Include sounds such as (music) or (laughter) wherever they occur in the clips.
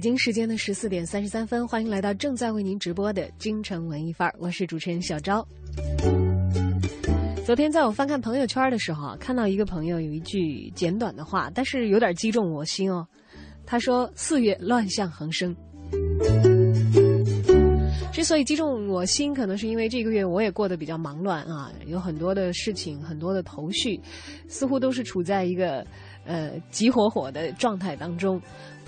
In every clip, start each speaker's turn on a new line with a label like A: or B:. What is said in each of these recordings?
A: 北京时间的十四点三十三分，欢迎来到正在为您直播的京城文艺范儿，我是主持人小昭。昨天在我翻看朋友圈的时候啊，看到一个朋友有一句简短的话，但是有点击中我心哦。他说：“四月乱象横生。”之所以击中我心，可能是因为这个月我也过得比较忙乱啊，有很多的事情，很多的头绪，似乎都是处在一个呃急火火的状态当中。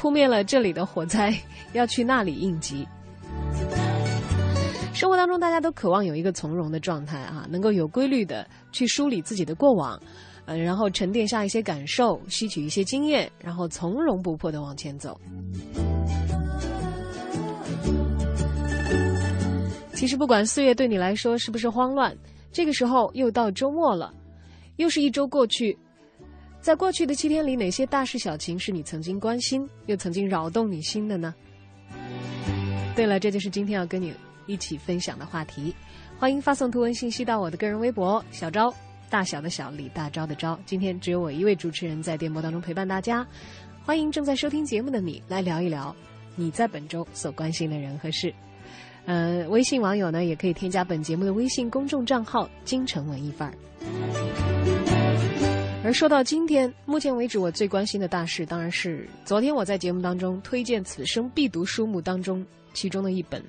A: 扑灭了这里的火灾，(laughs) 要去那里应急。生活当中，大家都渴望有一个从容的状态啊，能够有规律的去梳理自己的过往，呃，然后沉淀下一些感受，吸取一些经验，然后从容不迫的往前走。其实，不管四月对你来说是不是慌乱，这个时候又到周末了，又是一周过去。在过去的七天里，哪些大事小情是你曾经关心又曾经扰动你心的呢？对了，这就是今天要跟你一起分享的话题。欢迎发送图文信息到我的个人微博“小昭”，大小的小李大钊的昭。今天只有我一位主持人在电波当中陪伴大家。欢迎正在收听节目的你来聊一聊你在本周所关心的人和事。呃，微信网友呢也可以添加本节目的微信公众账号“京城文艺范儿”。说到今天，目前为止我最关心的大事，当然是昨天我在节目当中推荐此生必读书目当中其中的一本《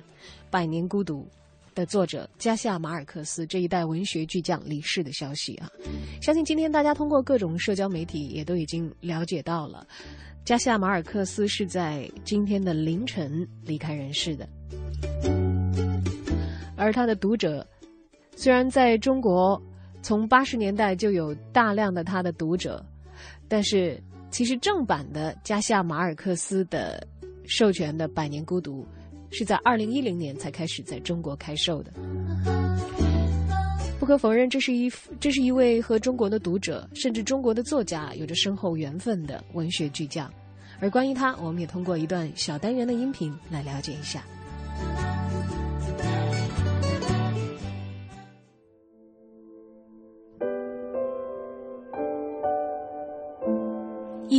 A: 百年孤独》的作者加西亚马尔克斯这一代文学巨匠离世的消息啊！相信今天大家通过各种社交媒体也都已经了解到了，加西亚马尔克斯是在今天的凌晨离开人世的，而他的读者虽然在中国。从八十年代就有大量的他的读者，但是其实正版的加西亚马尔克斯的授权的《百年孤独》是在二零一零年才开始在中国开售的。不可否认，这是一这是一位和中国的读者甚至中国的作家有着深厚缘分的文学巨匠。而关于他，我们也通过一段小单元的音频来了解一下。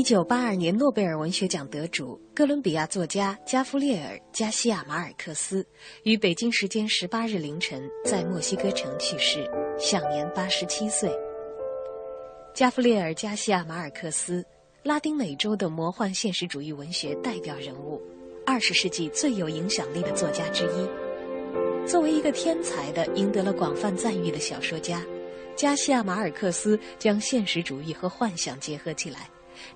A: 九八二年诺贝尔文学奖得主、哥伦比亚作家加夫列尔·加西亚马尔克斯于北京时间十八日凌晨在墨西哥城去世，享年八十七岁。加夫列尔·加西亚马尔克斯，拉丁美洲的魔幻现实主义文学代表人物，二十世纪最有影响力的作家之一。作为一个天才的、赢得了广泛赞誉的小说家，加西亚马尔克斯将现实主义和幻想结合起来。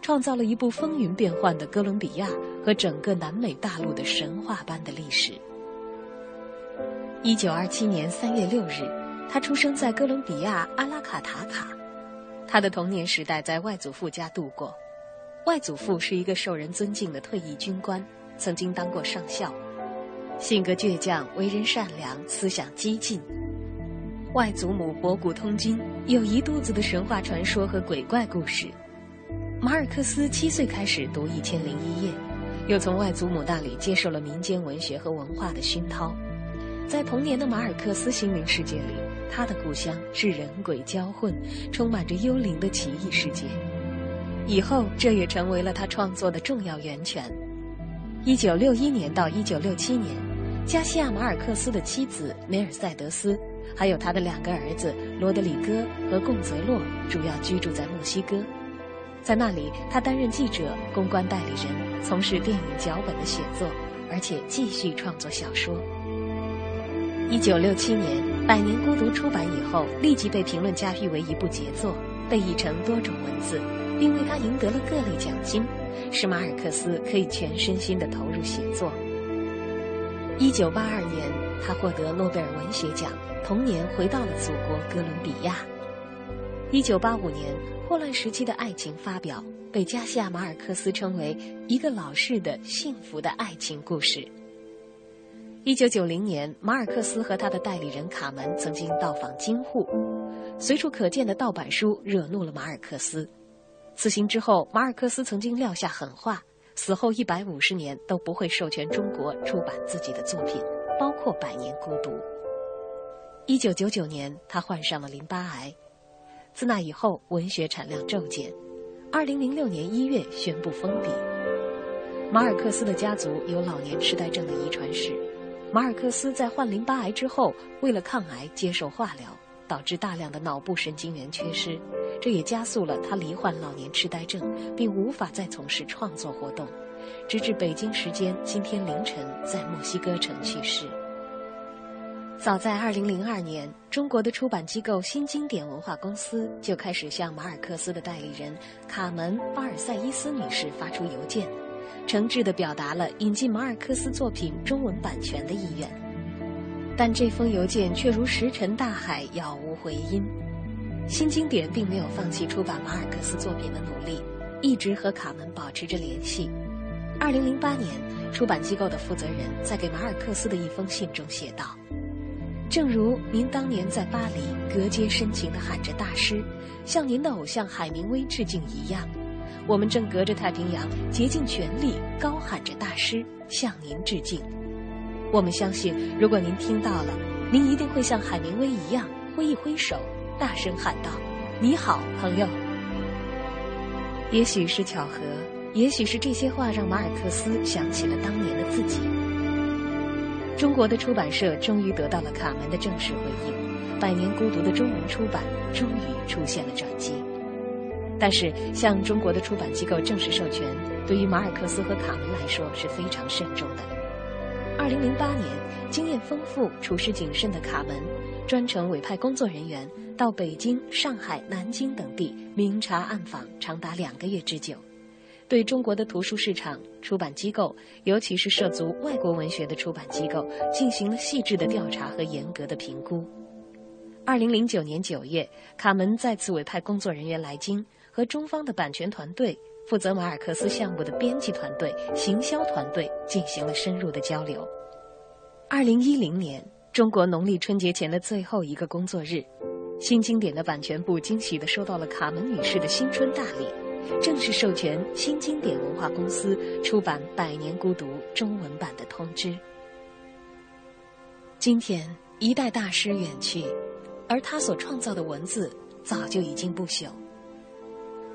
A: 创造了一部风云变幻的哥伦比亚和整个南美大陆的神话般的历史。一九二七年三月六日，他出生在哥伦比亚阿拉卡塔卡。他的童年时代在外祖父家度过。外祖父是一个受人尊敬的退役军官，曾经当过上校，性格倔强，为人善良，思想激进。外祖母博古通今，有一肚子的神话传说和鬼怪故事。马尔克斯七岁开始读《一千零一夜》，又从外祖母那里接受了民间文学和文化的熏陶。在童年的马尔克斯心灵世界里，他的故乡是人鬼交混、充满着幽灵的奇异世界。以后，这也成为了他创作的重要源泉。一九六一年到一九六七年，加西亚马尔克斯的妻子梅尔塞德斯，还有他的两个儿子罗德里戈和贡泽洛，主要居住在墨西哥。在那里，他担任记者、公关代理人，从事电影脚本的写作，而且继续创作小说。一九六七年，《百年孤独》出版以后，立即被评论家誉为一部杰作，被译成多种文字，并为他赢得了各类奖金，使马尔克斯可以全身心地投入写作。一九八二年，他获得诺贝尔文学奖，同年回到了祖国哥伦比亚。一九八五年，霍乱时期的爱情发表，被加西亚·马尔克斯称为一个老式的幸福的爱情故事。一九九零年，马尔克斯和他的代理人卡门曾经到访京沪，随处可见的盗版书惹怒了马尔克斯。此行之后，马尔克斯曾经撂下狠话，死后一百五十年都不会授权中国出版自己的作品，包括《百年孤独》。一九九九年，他患上了淋巴癌，自那以后，文学产量骤减。二零零六年一月，宣布封笔。马尔克斯的家族有老年痴呆症的遗传史。马尔克斯在患淋巴癌之后，为了抗癌接受化疗，导致大量的脑部神经元缺失，这也加速了他罹患老年痴呆症，并无法再从事创作活动，直至北京时间今天凌晨在墨西哥城去世。早在2002年，中国的出版机构新经典文化公司就开始向马尔克斯的代理人卡门·巴尔塞伊斯女士发出邮件。诚挚地表达了引进马尔克斯作品中文版权的意愿，但这封邮件却如石沉大海，杳无回音。新经典并没有放弃出版马尔克斯作品的努力，一直和卡门保持着联系。二零零八年，出版机构的负责人在给马尔克斯的一封信中写道：“正如您当年在巴黎隔街深情地喊着‘大师’，向您的偶像海明威致敬一样。”我们正隔着太平洋，竭尽全力高喊着“大师”，向您致敬。我们相信，如果您听到了，您一定会像海明威一样挥一挥手，大声喊道：“你好，朋友。”也许是巧合，也许是这些话让马尔克斯想起了当年的自己。中国的出版社终于得到了卡门的正式回应，《百年孤独》的中文出版终于出现了转机。但是，向中国的出版机构正式授权，对于马尔克斯和卡门来说是非常慎重的。二零零八年，经验丰富、处事谨慎的卡门，专程委派工作人员到北京、上海、南京等地明察暗访，长达两个月之久，对中国的图书市场、出版机构，尤其是涉足外国文学的出版机构，进行了细致的调查和严格的评估。二零零九年九月，卡门再次委派工作人员来京。和中方的版权团队、负责马尔克斯项目的编辑团队、行销团队进行了深入的交流。二零一零年，中国农历春节前的最后一个工作日，新经典的版权部惊喜地收到了卡门女士的新春大礼，正式授权新经典文化公司出版《百年孤独》中文版的通知。今天，一代大师远去，而他所创造的文字早就已经不朽。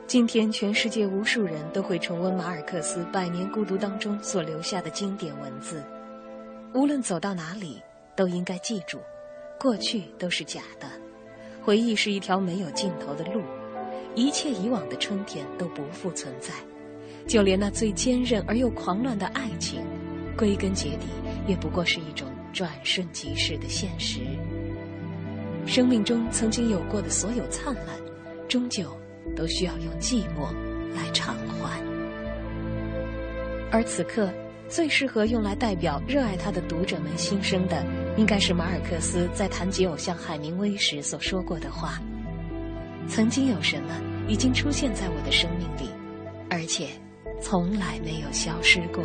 A: 今天，全世界无数人都会重温马尔克斯《百年孤独》当中所留下的经典文字。无论走到哪里，都应该记住：过去都是假的，回忆是一条没有尽头的路，一切以往的春天都不复存在。就连那最坚韧而又狂乱的爱情，归根结底也不过是一种转瞬即逝的现实。生命中曾经有过的所有灿烂，终究。都需要用寂寞来偿还，而此刻最适合用来代表热爱他的读者们心声的，应该是马尔克斯在谈及偶像海明威时所说过的话：“曾经有什么已经出现在我的生命里，而且从来没有消失过。”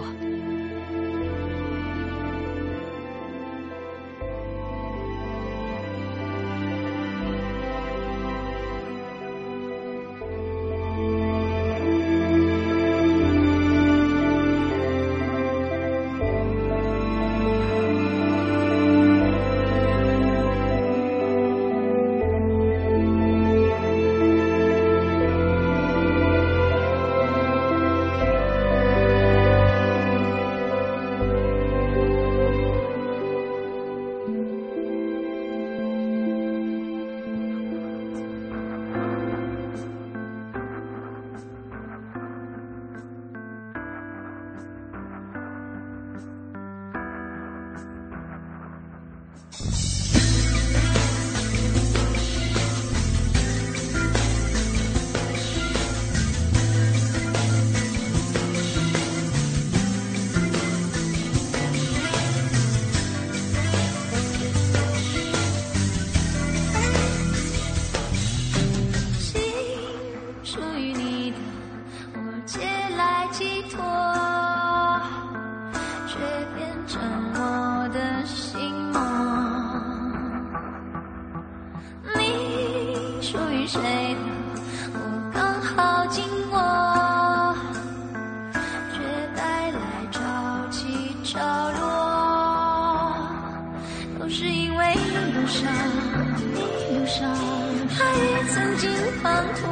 B: 滂沱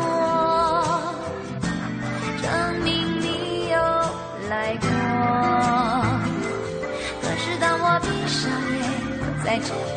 B: 证明你有来过。可是当我闭上眼再见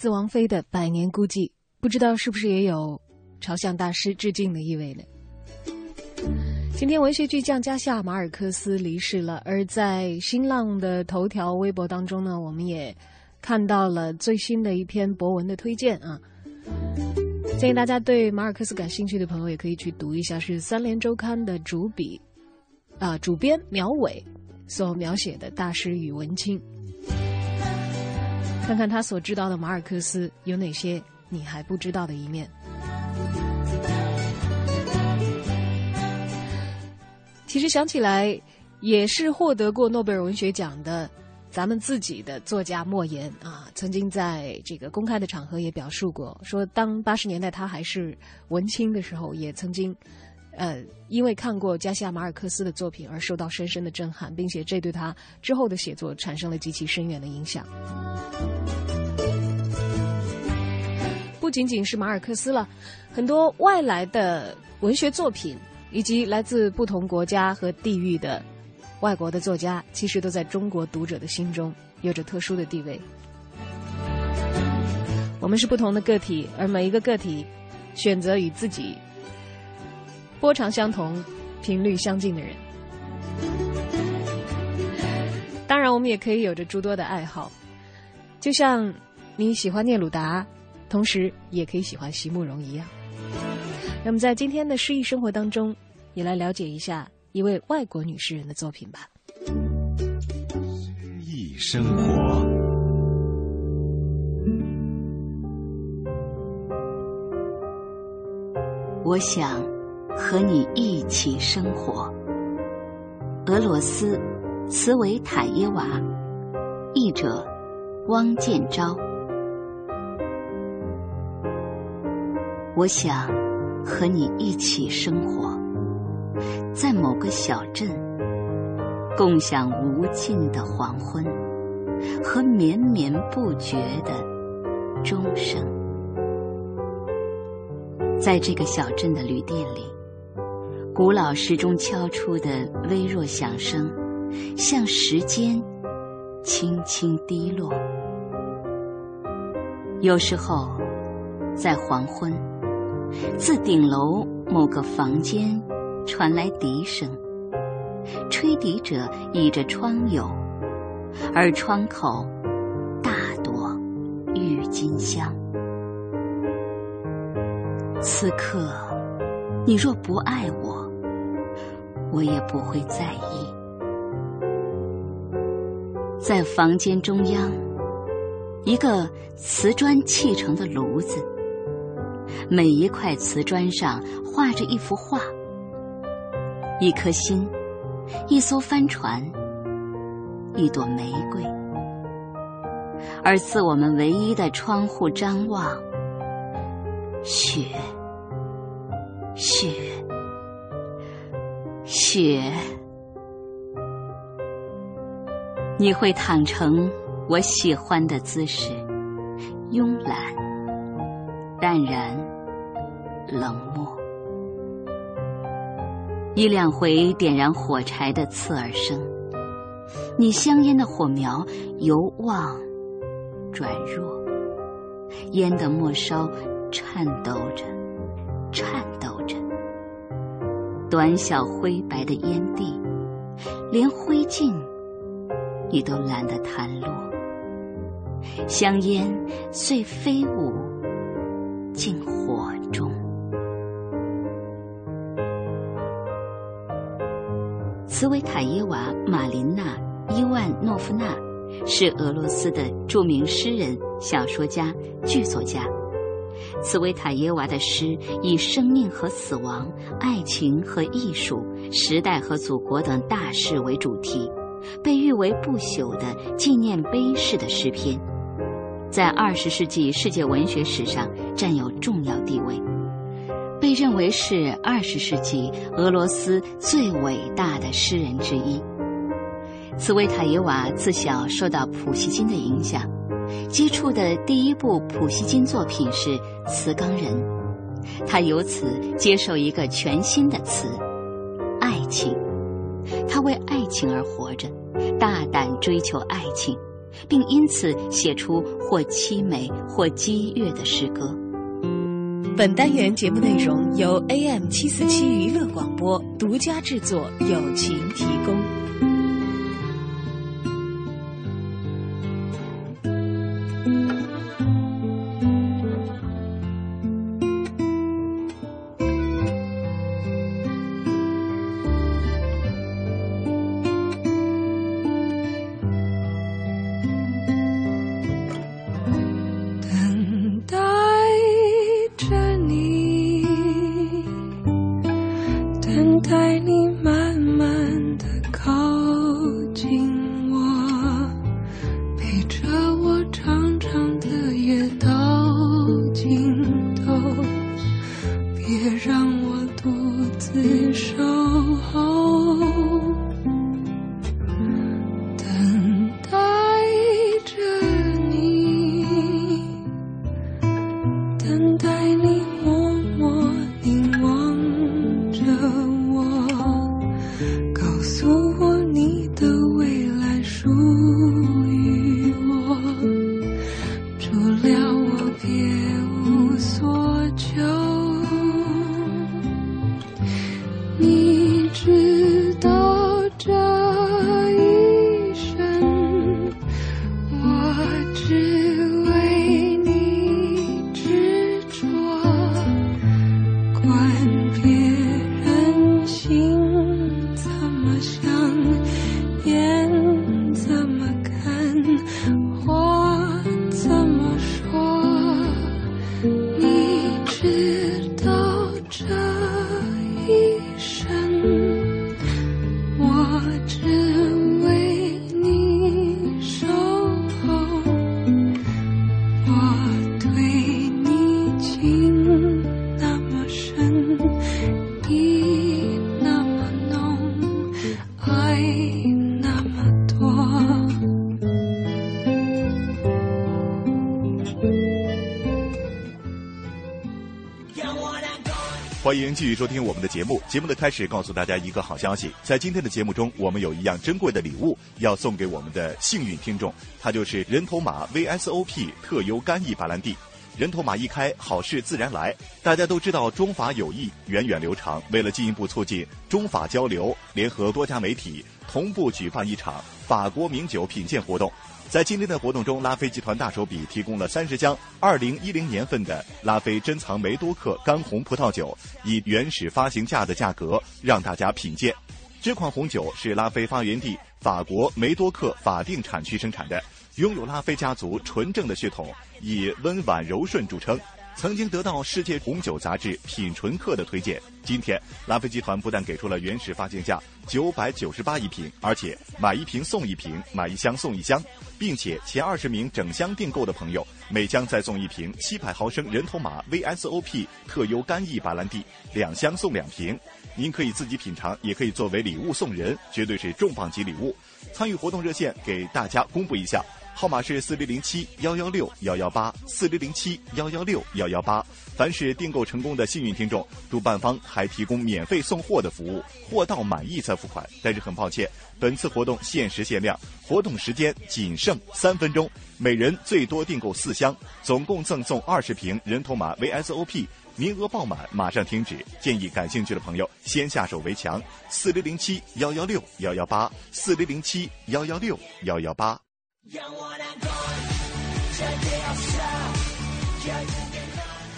A: 自王菲的百年孤寂，不知道是不是也有朝向大师致敬的意味呢？今天文学巨匠加夏马尔克斯离世了。而在新浪的头条微博当中呢，我们也看到了最新的一篇博文的推荐啊。建议大家对马尔克斯感兴趣的朋友也可以去读一下，是三联周刊的主笔啊，主编苗伟所描写的大师与文青。看看他所知道的马尔克斯有哪些你还不知道的一面。其实想起来也是获得过诺贝尔文学奖的咱们自己的作家莫言啊曾经在这个公开的场合也表述过说当八十年代他还是文青的时候也曾经呃，因为看过加西亚马尔克斯的作品而受到深深的震撼，并且这对他之后的写作产生了极其深远的影响。不仅仅是马尔克斯了，很多外来的文学作品。以及来自不同国家和地域的外国的作家，其实都在中国读者的心中有着特殊的地位。我们是不同的个体，而每一个个体选择与自己波长相同、频率相近的人。当然，我们也可以有着诸多的爱好，就像你喜欢聂鲁达，同时也可以喜欢席慕容一样。那么，在今天的诗意生活当中，也来了解一下一位外国女诗人的作品吧。
C: 诗意生活，
D: 我想和你一起生活。俄罗斯，茨维塔耶娃，译者汪建昭。我想。和你一起生活在某个小镇，共享无尽的黄昏和绵绵不绝的钟声。在这个小镇的旅店里，古老时钟敲出的微弱响声，像时间轻轻滴落。有时候，在黄昏。自顶楼某个房间传来笛声，吹笛者倚着窗牖，而窗口大朵郁金香。此刻，你若不爱我，我也不会在意。在房间中央，一个瓷砖砌成的炉子。每一块瓷砖上画着一幅画，一颗心，一艘帆船，一朵玫瑰。而自我们唯一的窗户张望，雪，雪，雪。你会躺成我喜欢的姿势，慵懒，淡然。冷漠，一两回点燃火柴的刺耳声，你香烟的火苗由旺转弱，烟的末梢颤抖着，颤，短小灰白的烟蒂，连灰烬你都懒得弹落，香烟遂飞舞进火中。茨维塔耶娃·马琳娜·伊万诺夫娜是俄罗斯的著名诗人、小说家、剧作家。茨维塔耶娃的诗以生命和死亡、爱情和艺术、时代和祖国等大事为主题，被誉为不朽的纪念碑式的诗篇，在二十世纪世界文学史上占有重要地位。被认为是二十世纪俄罗斯最伟大的诗人之一。茨维塔耶娃自小受到普希金的影响，接触的第一部普希金作品是《词冈人》，他由此接受一个全新的词——爱情。他为爱情而活着，大胆追求爱情，并因此写出或凄美或激越的诗歌。
A: 本单元节目内容由 AM 七四七娱乐广播独家制作，友情提供。
E: 继续收听我们的节目。节目的开始，告诉大家一个好消息，在今天的节目中，我们有一样珍贵的礼物要送给我们的幸运听众，它就是人头马 VSOP 特优干邑白兰地。人头马一开，好事自然来。大家都知道，中法友谊源远流长。为了进一步促进中法交流，联合多家媒体同步举办一场法国名酒品鉴活动。在今天的活动中，拉菲集团大手笔提供了三十箱二零一零年份的拉菲珍藏梅多克干红葡萄酒，以原始发行价的价格让大家品鉴。这款红酒是拉菲发源地法国梅多克法定产区生产的，拥有拉菲家族纯正的血统，以温婉柔顺著称。曾经得到世界红酒杂志品醇客的推荐。今天，拉菲集团不但给出了原始发行价九百九十八一瓶，而且买一瓶送一瓶，买一箱送一箱，并且前二十名整箱订购的朋友，每箱再送一瓶七百毫升人头马 VSOP 特优干邑白兰地，两箱送两瓶。您可以自己品尝，也可以作为礼物送人，绝对是重磅级礼物。参与活动热线给大家公布一下。号码是四零零七幺幺六幺幺八四零零七幺幺六幺幺八。凡是订购成功的幸运听众，主办方还提供免费送货的服务，货到满意再付款。但是很抱歉，本次活动限时限量，活动时间仅剩三分钟，每人最多订购四箱，总共赠送二十瓶人头马 VSOP。名额爆满，马上停止。建议感兴趣的朋友先下手为强。四零零七幺幺六幺幺八四零零七幺幺六幺幺八。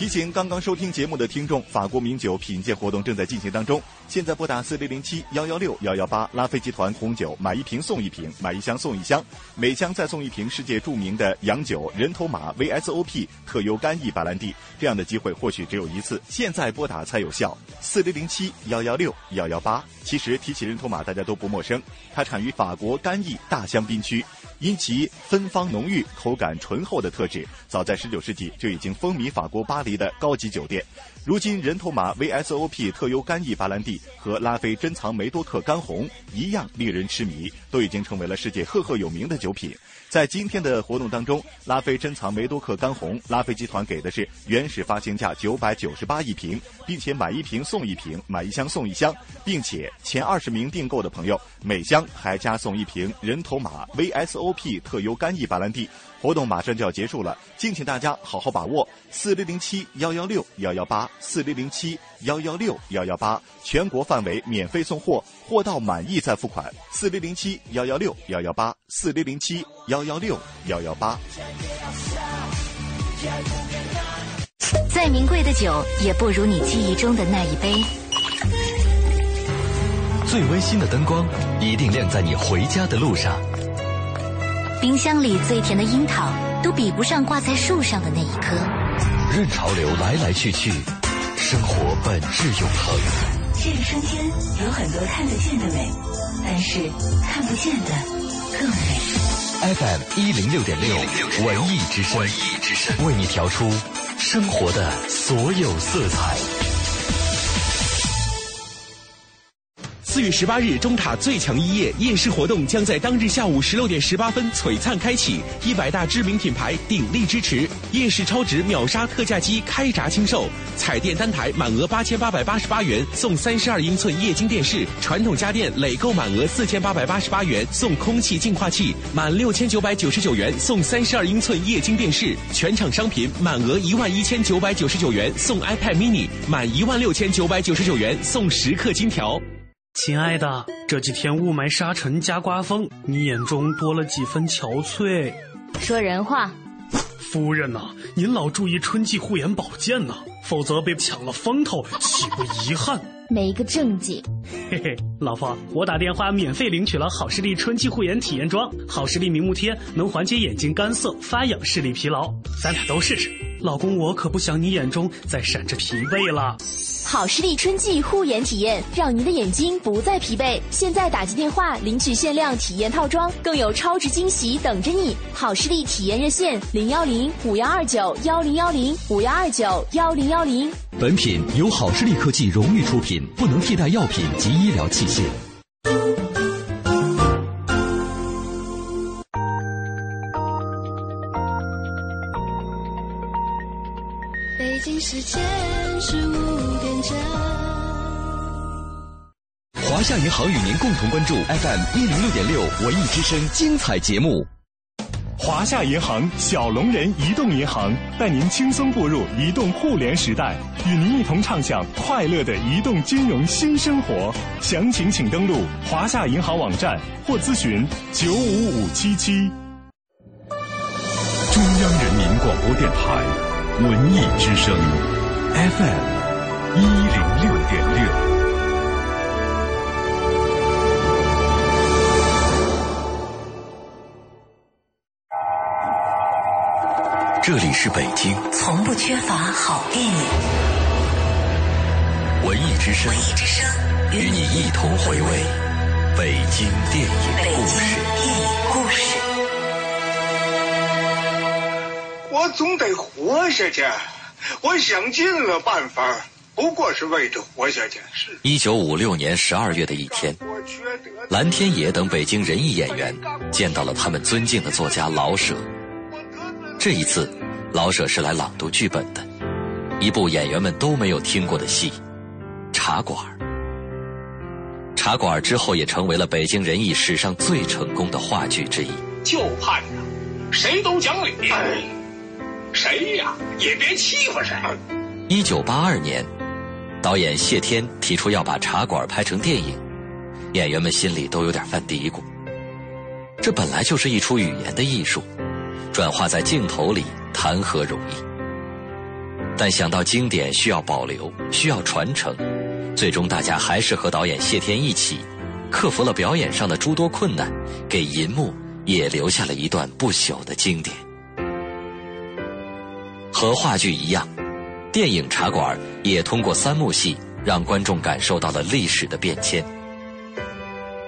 E: 提醒刚刚收听节目的听众，法国名酒品鉴活动正在进行当中。现在拨打四零零七幺幺六幺幺八，拉菲集团红酒买一瓶送一瓶，买一箱送一箱，每箱再送一瓶世界著名的洋酒人头马 VSOP 特优干邑白兰地。这样的机会或许只有一次，现在拨打才有效。四零零七幺幺六幺幺八。其实提起人头马，大家都不陌生，它产于法国干邑大香槟区。因其芬芳浓郁、口感醇厚的特质，早在19世纪就已经风靡法国巴黎的高级酒店。如今，人头马 VSOP 特优干邑白兰地和拉菲珍藏梅多克干红一样令人痴迷，都已经成为了世界赫赫有名的酒品。在今天的活动当中，拉菲珍藏梅多克干红，拉菲集团给的是原始发行价九百九十八一瓶，并且买一瓶送一瓶，买一箱送一箱，并且前二十名订购的朋友每箱还加送一瓶人头马 VSOP 特优干邑白兰地。活动马上就要结束了，敬请大家好好把握。四零零七幺幺六幺幺八，四零零七幺幺六幺幺八，全国范围免费送货，货到满意再付款。四零零七幺幺六幺幺八，四零零七幺幺六幺幺八。
D: 再名贵的酒，也不如你记忆中的那一杯。
C: 最温馨的灯光，一定亮在你回家的路上。
D: 冰箱里最甜的樱桃，都比不上挂在树上的那一颗。
C: 任潮流来来去去，生活本质永恒。
F: 这个春天有很多看得见的美，但是看不见的更美。
C: FM 一零六点六，文艺之声，文艺之声为你调出生活的所有色彩。
G: 四月十八日，中塔最强一夜夜市活动将在当日下午十六点十八分璀璨开启，一百大知名品牌鼎力支持，夜市超值秒杀特价机开闸清售，彩电单台满额八千八百八十八元送三十二英寸液晶电视，传统家电累购满额四千八百八十八元送空气净化器，满六千九百九十九元送三十二英寸液晶电视，全场商品满额一万一千九百九十九元送 iPad mini，满一万六千九百九十九元送十克金条。
H: 亲爱的，这几天雾霾沙尘加刮风，你眼中多了几分憔悴。
I: 说人话。
H: 夫人呐、您老注意春季护眼保健呐、否则被抢了风头，岂不遗憾？
I: 没个正经。
H: 嘿嘿，老婆，我打电话免费领取了好视力春季护眼体验装，好视力明目贴能缓解眼睛干涩、发痒、视力疲劳，咱俩都试试。老公，我可不想你眼中再闪着疲惫了。
I: 好视力春季护眼体验，让您的眼睛不再疲惫。现在打进电话领取限量体验套装，更有超值惊喜等着你。好视力体验热线：零幺零五幺二九幺零幺零五幺二九幺零幺零。
C: 本品由好视力科技荣誉出品，不能替代药品及医疗器械。华夏银行与您共同关注 FM 一零六点六文艺之声精彩节目。
J: 华夏银行小龙人移动银行带您轻松步入移动互联时代，与您一同畅享快乐的移动金融新生活。详情请登录华夏银行网站或咨询九五五七七。
K: 中央人民广播电台文艺之声 FM 一零六点六。
C: 这里是北京
F: 从不缺乏好电影。
C: 文艺之声，
F: 文艺之声
C: 与你一同回味北京电影
F: 北京
C: 故事。
F: 电影故事。
L: 我总得活下去，我想尽了办法，不过是为着活下去。是
C: 一九五六年十二月的一天。蓝天野等北京人艺演员见到了他们尊敬的作家老舍。这一次，老舍是来朗读剧本的，一部演员们都没有听过的戏《茶馆》。茶馆之后也成为了北京人艺史上最成功的话剧之一。
L: 就盼着谁都讲理，哎，谁呀也别欺负谁。
C: 一九八二年，导演谢天提出要把《茶馆》拍成电影，演员们心里都有点犯嘀咕。这本来就是一出语言的艺术，转化在镜头里谈何容易？但想到经典需要保留，需要传承，最终大家还是和导演谢天一起，克服了表演上的诸多困难，给银幕也留下了一段不朽的经典。和话剧一样，电影《茶馆》也通过三幕戏让观众感受到了历史的变迁。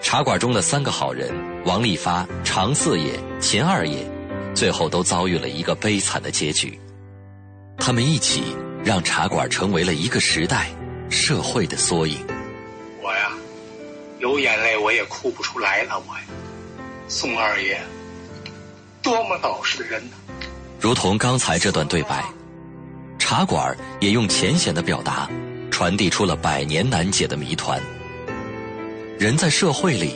C: 茶馆中的三个好人王利发、常四爷、秦二爷，最后都遭遇了一个悲惨的结局。他们一起让茶馆成为了一个时代、社会的缩影。
L: 我呀，有眼泪我也哭不出来了。我呀，宋二爷，多么老实的人呢！
C: 如同刚才这段对白，茶馆也用浅显的表达，传递出了百年难解的谜团。人在社会里，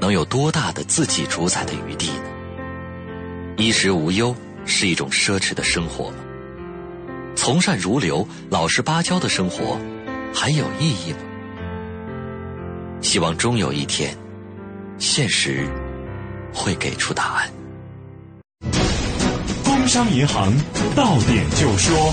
C: 能有多大的自己主宰的余地呢？衣食无忧是一种奢侈的生活吗？从善如流、老实巴交的生活，还有意义吗？希望终有一天，现实会给出答案。
J: 工商银行到点就说。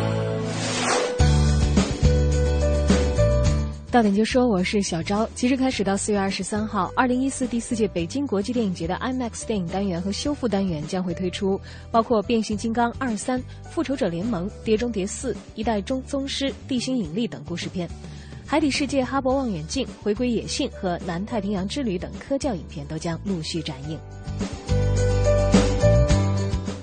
A: 到点就说，我是小昭。即日开始到四月二十三号，二零一四第四届北京国际电影节的 IMAX 电影单元和修复单元将会推出，包括《变形金刚二三》《复仇者联盟》《碟中谍四》《一代宗宗师》《地心引力》等故事片，《海底世界》《哈勃望远镜》《回归野性》和《南太平洋之旅》等科教影片都将陆续展映。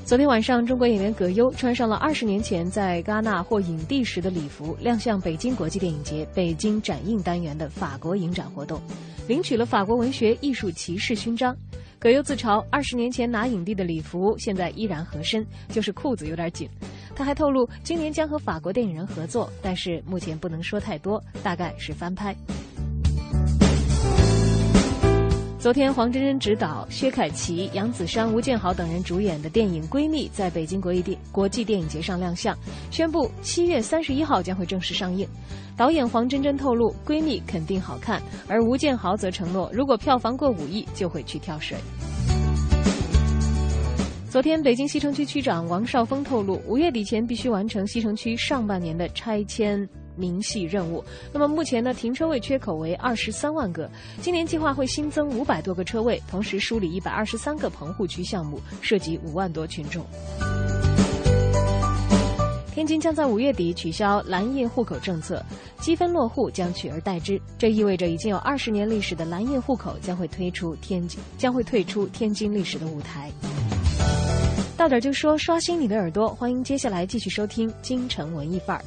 A: 昨天晚上，中国演员葛优穿上了二十年前在戛纳获影帝时的礼服，亮相北京国际电影节北京展映单元的法国影展活动，领取了法国文学艺术骑士勋章。葛优自嘲，二十年前拿影帝的礼服现在依然合身，就是裤子有点紧。他还透露，今年将和法国电影人合作，但是目前不能说太多，大概是翻拍。昨天，黄真真执导，薛凯琪、杨子姗、吴建豪等人主演的电影《闺蜜》在北京国际电国际电影节上亮相，宣布七月三十一号将会正式上映。导演黄真真透露，《闺蜜》肯定好看，而吴建豪则承诺，如果票房过五亿，就会去跳水。昨天，北京西城区区长王少峰透露，五月底前必须完成西城区上半年的拆迁。明细任务。那么目前呢，停车位缺口为二十三万个，今年计划会新增五百多个车位，同时梳理一百二十三个棚户区项目，涉及五万多群众。天津将在五月底取消蓝印户口政策，积分落户将取而代之。这意味着已经有二十年历史的蓝印户口将会推出天津，将会退出天津历史的舞台。到点就说，刷新你的耳朵，欢迎接下来继续收听京城文艺范儿。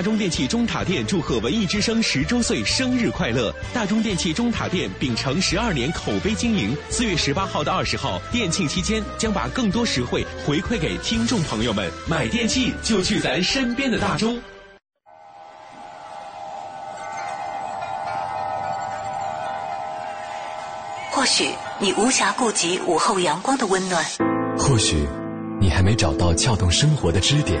G: 大中电器中塔店祝贺文艺之声十周岁生日快乐！大中电器中塔店秉承十二年口碑经营，四月十八号到二十号店庆期间，将把更多实惠回馈给听众朋友们。买电器就去咱身边的大中。
F: 或许你无暇顾及午后阳光的温暖，
M: 或许你还没找到撬动生活的支点。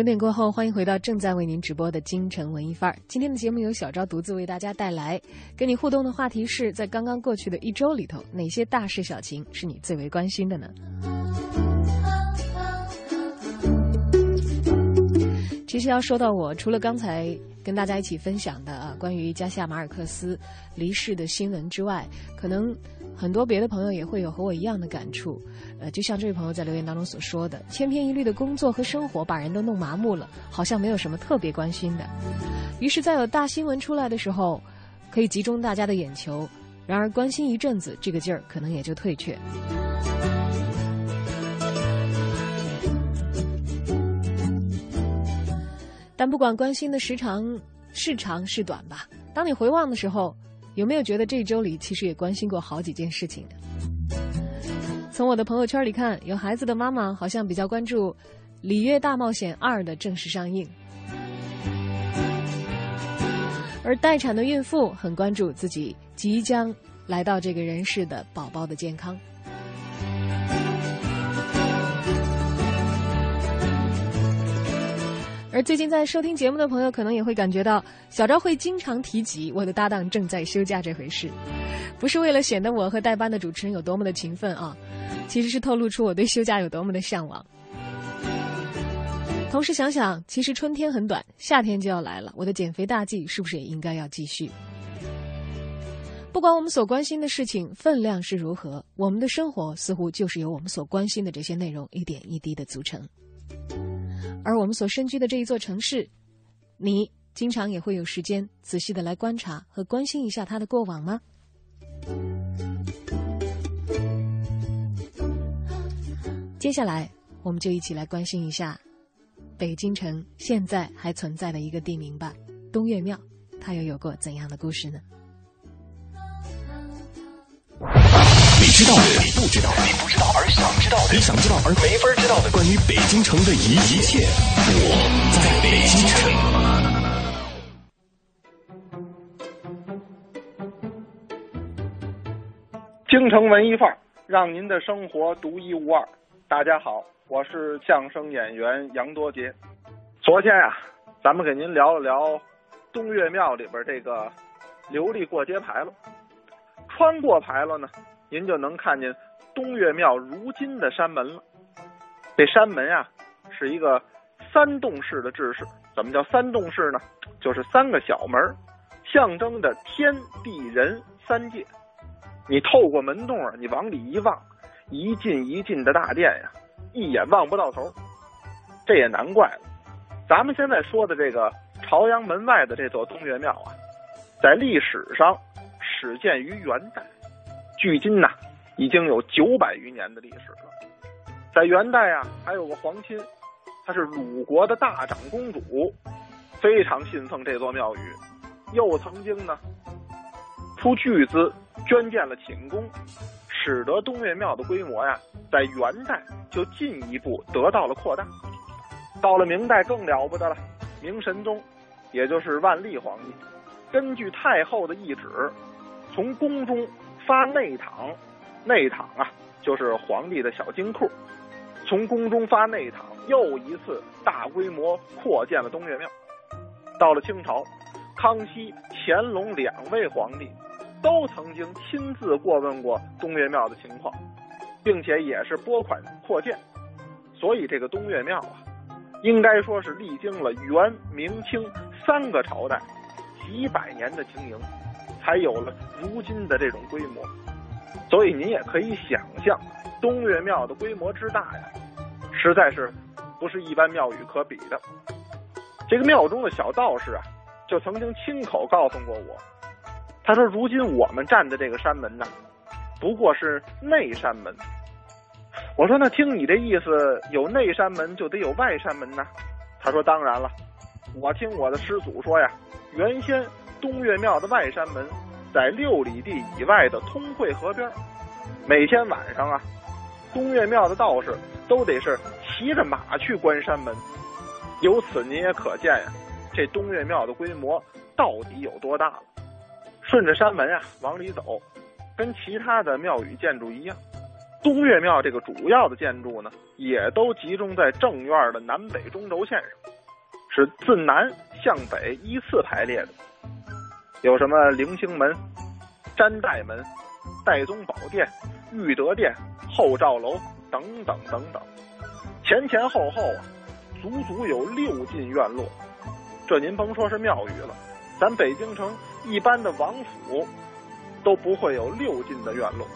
A: 整点过后，欢迎回到正在为您直播的京城文艺范儿。今天的节目由小昭独自为大家带来，跟你互动的话题是在刚刚过去的一周里头，哪些大事小情是你最为关心的呢？其实要说到我，除了刚才跟大家一起分享的啊关于加西亚马尔克斯离世的新闻之外，可能很多别的朋友也会有和我一样的感触。呃，就像这位朋友在留言当中所说的，千篇一律的工作和生活把人都弄麻木了，好像没有什么特别关心的。于是，在有大新闻出来的时候，可以集中大家的眼球；然而，关心一阵子，这个劲儿可能也就退却。但不管关心的时长是长是短吧，当你回望的时候，有没有觉得这一周里其实也关心过好几件事情？从我的朋友圈里看，有孩子的妈妈好像比较关注《里约大冒险二》的正式上映，而待产的孕妇很关注自己即将来到这个人世的宝宝的健康。最近在收听节目的朋友，可能也会感觉到小昭会经常提及我的搭档正在休假这回事，不是为了显得我和代班的主持人有多么的勤奋啊。其实是透露出我对休假有多么的向往。同时想想，其实春天很短，夏天就要来了，我的减肥大计是不是也应该要继续？不管我们所关心的事情分量是如何，我们的生活似乎就是由我们所关心的这些内容一点一滴的组成。而我们所身居的这一座城市，你经常也会有时间仔细的来观察和关心一下它的过往吗？接下来，我们就一起来关心一下北京城现在还存在的一个地名吧——东岳庙，它又有过怎样的故事呢？
K: 知道的。你不知道的。你不知道而想知道的。你想知道而没法知道的。关于北京城的一切我在北京城。
N: 京城文艺范儿让您的生活独一无二。大家好我是相声演员杨多杰。昨天呀咱们给您聊了聊东岳庙里边这个琉璃过街牌楼。穿过牌楼呢您就能看见东岳庙如今的山门了。这山门啊、是一个三洞式的制式。怎么叫三洞式呢？就是三个小门，象征着天地人三界。你透过门洞啊，你往里一望，一进一进的大殿呀，一眼望不到头。这也难怪了。咱们现在说的这个朝阳门外的这座东岳庙啊，在历史上始建于元代，距今呐已经有九百余年的历史了。在元代啊，还有个皇亲，她是鲁国的大长公主，非常信奉这座庙宇，又曾经呢出巨资捐建了寝宫，使得东岳庙的规模呀，在元代就进一步得到了扩大。到了明代更了不得了，明神宗，也就是万历皇帝，根据太后的懿旨，从宫中发内堂，内堂啊就是皇帝的小金库，从宫中发内堂，又一次大规模扩建了东岳庙。到了清朝，康熙、乾隆两位皇帝都曾经亲自过问过东岳庙的情况，并且也是拨款扩建，所以这个东岳庙啊，应该说是历经了元、明、清三个朝代几百年的经营，才有了如今的这种规模。所以您也可以想象，东岳庙的规模之大呀，实在是不是一般庙宇可比的。这个庙中的小道士啊，就曾经亲口告诉过我，他说：“如今我们站的这个山门呢，不过是内山门。”我说：“那听你这意思，有内山门就得有外山门呢？”他说：“当然了，我听我的师祖说呀，原先东岳庙的外山门在六里地以外的通惠河边，每天晚上啊，东岳庙的道士都得是骑着马去关山门。由此您也可见呀，这东岳庙的规模到底有多大了。顺着山门啊往里走，跟其他的庙宇建筑一样，东岳庙这个主要的建筑呢，也都集中在正院的南北中轴线上，是自南向北依次排列的。有什么灵星门、詹代门、戴宗宝殿、裕德殿、后赵楼等等等等，前前后后啊，足足有六进院落。这您甭说是庙宇了，咱北京城一般的王府都不会有六进的院落。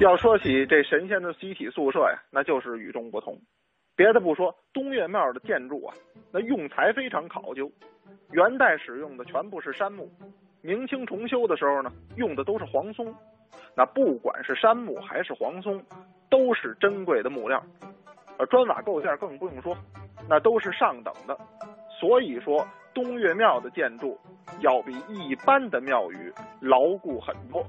N: 要说起这神仙的集体宿舍呀，那就是与众不同。别的不说，东岳庙的建筑啊，那用材非常考究。元代使用的全部是杉木，明清重修的时候呢，用的都是黄松。那不管是杉木还是黄松，都是珍贵的木料。而砖瓦构件更不用说，那都是上等的。所以说，东岳庙的建筑要比一般的庙宇牢固很多。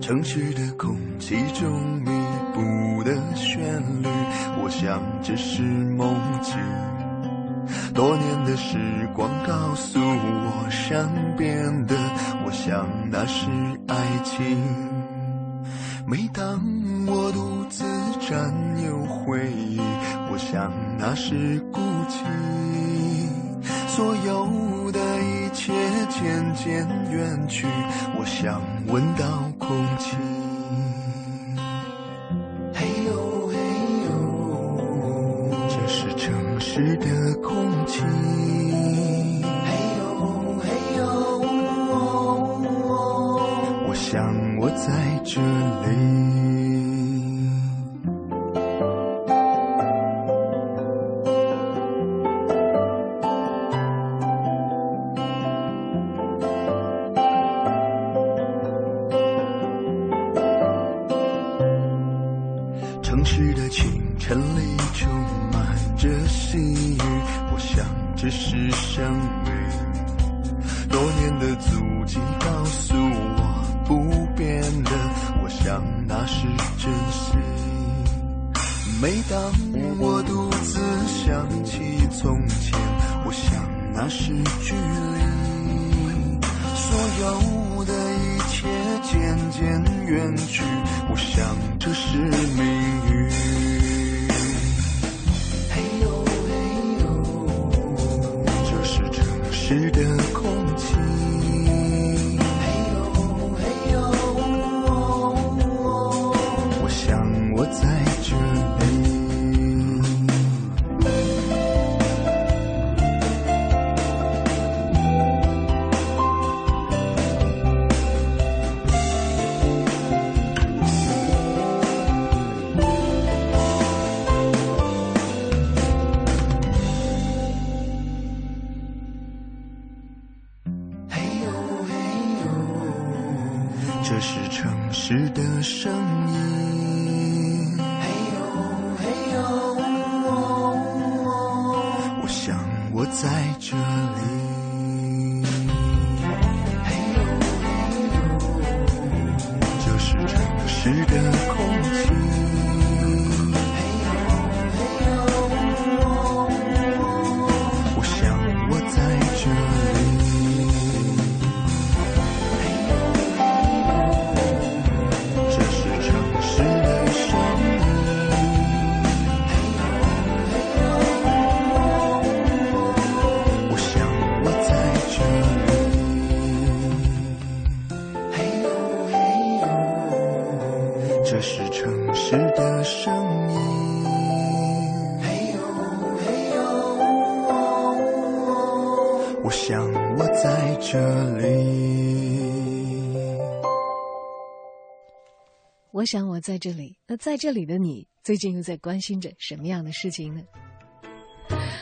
O: 城市的空气中弥补的旋律，我想这是梦境。多年的时光告诉我，善变的，我想那是爱情。每当我独自占有回忆，我想那是孤寂。所有的一切渐渐远去，我想闻到空气。
A: 想我在这里，那在这里的你，最近又在关心着什么样的事情呢？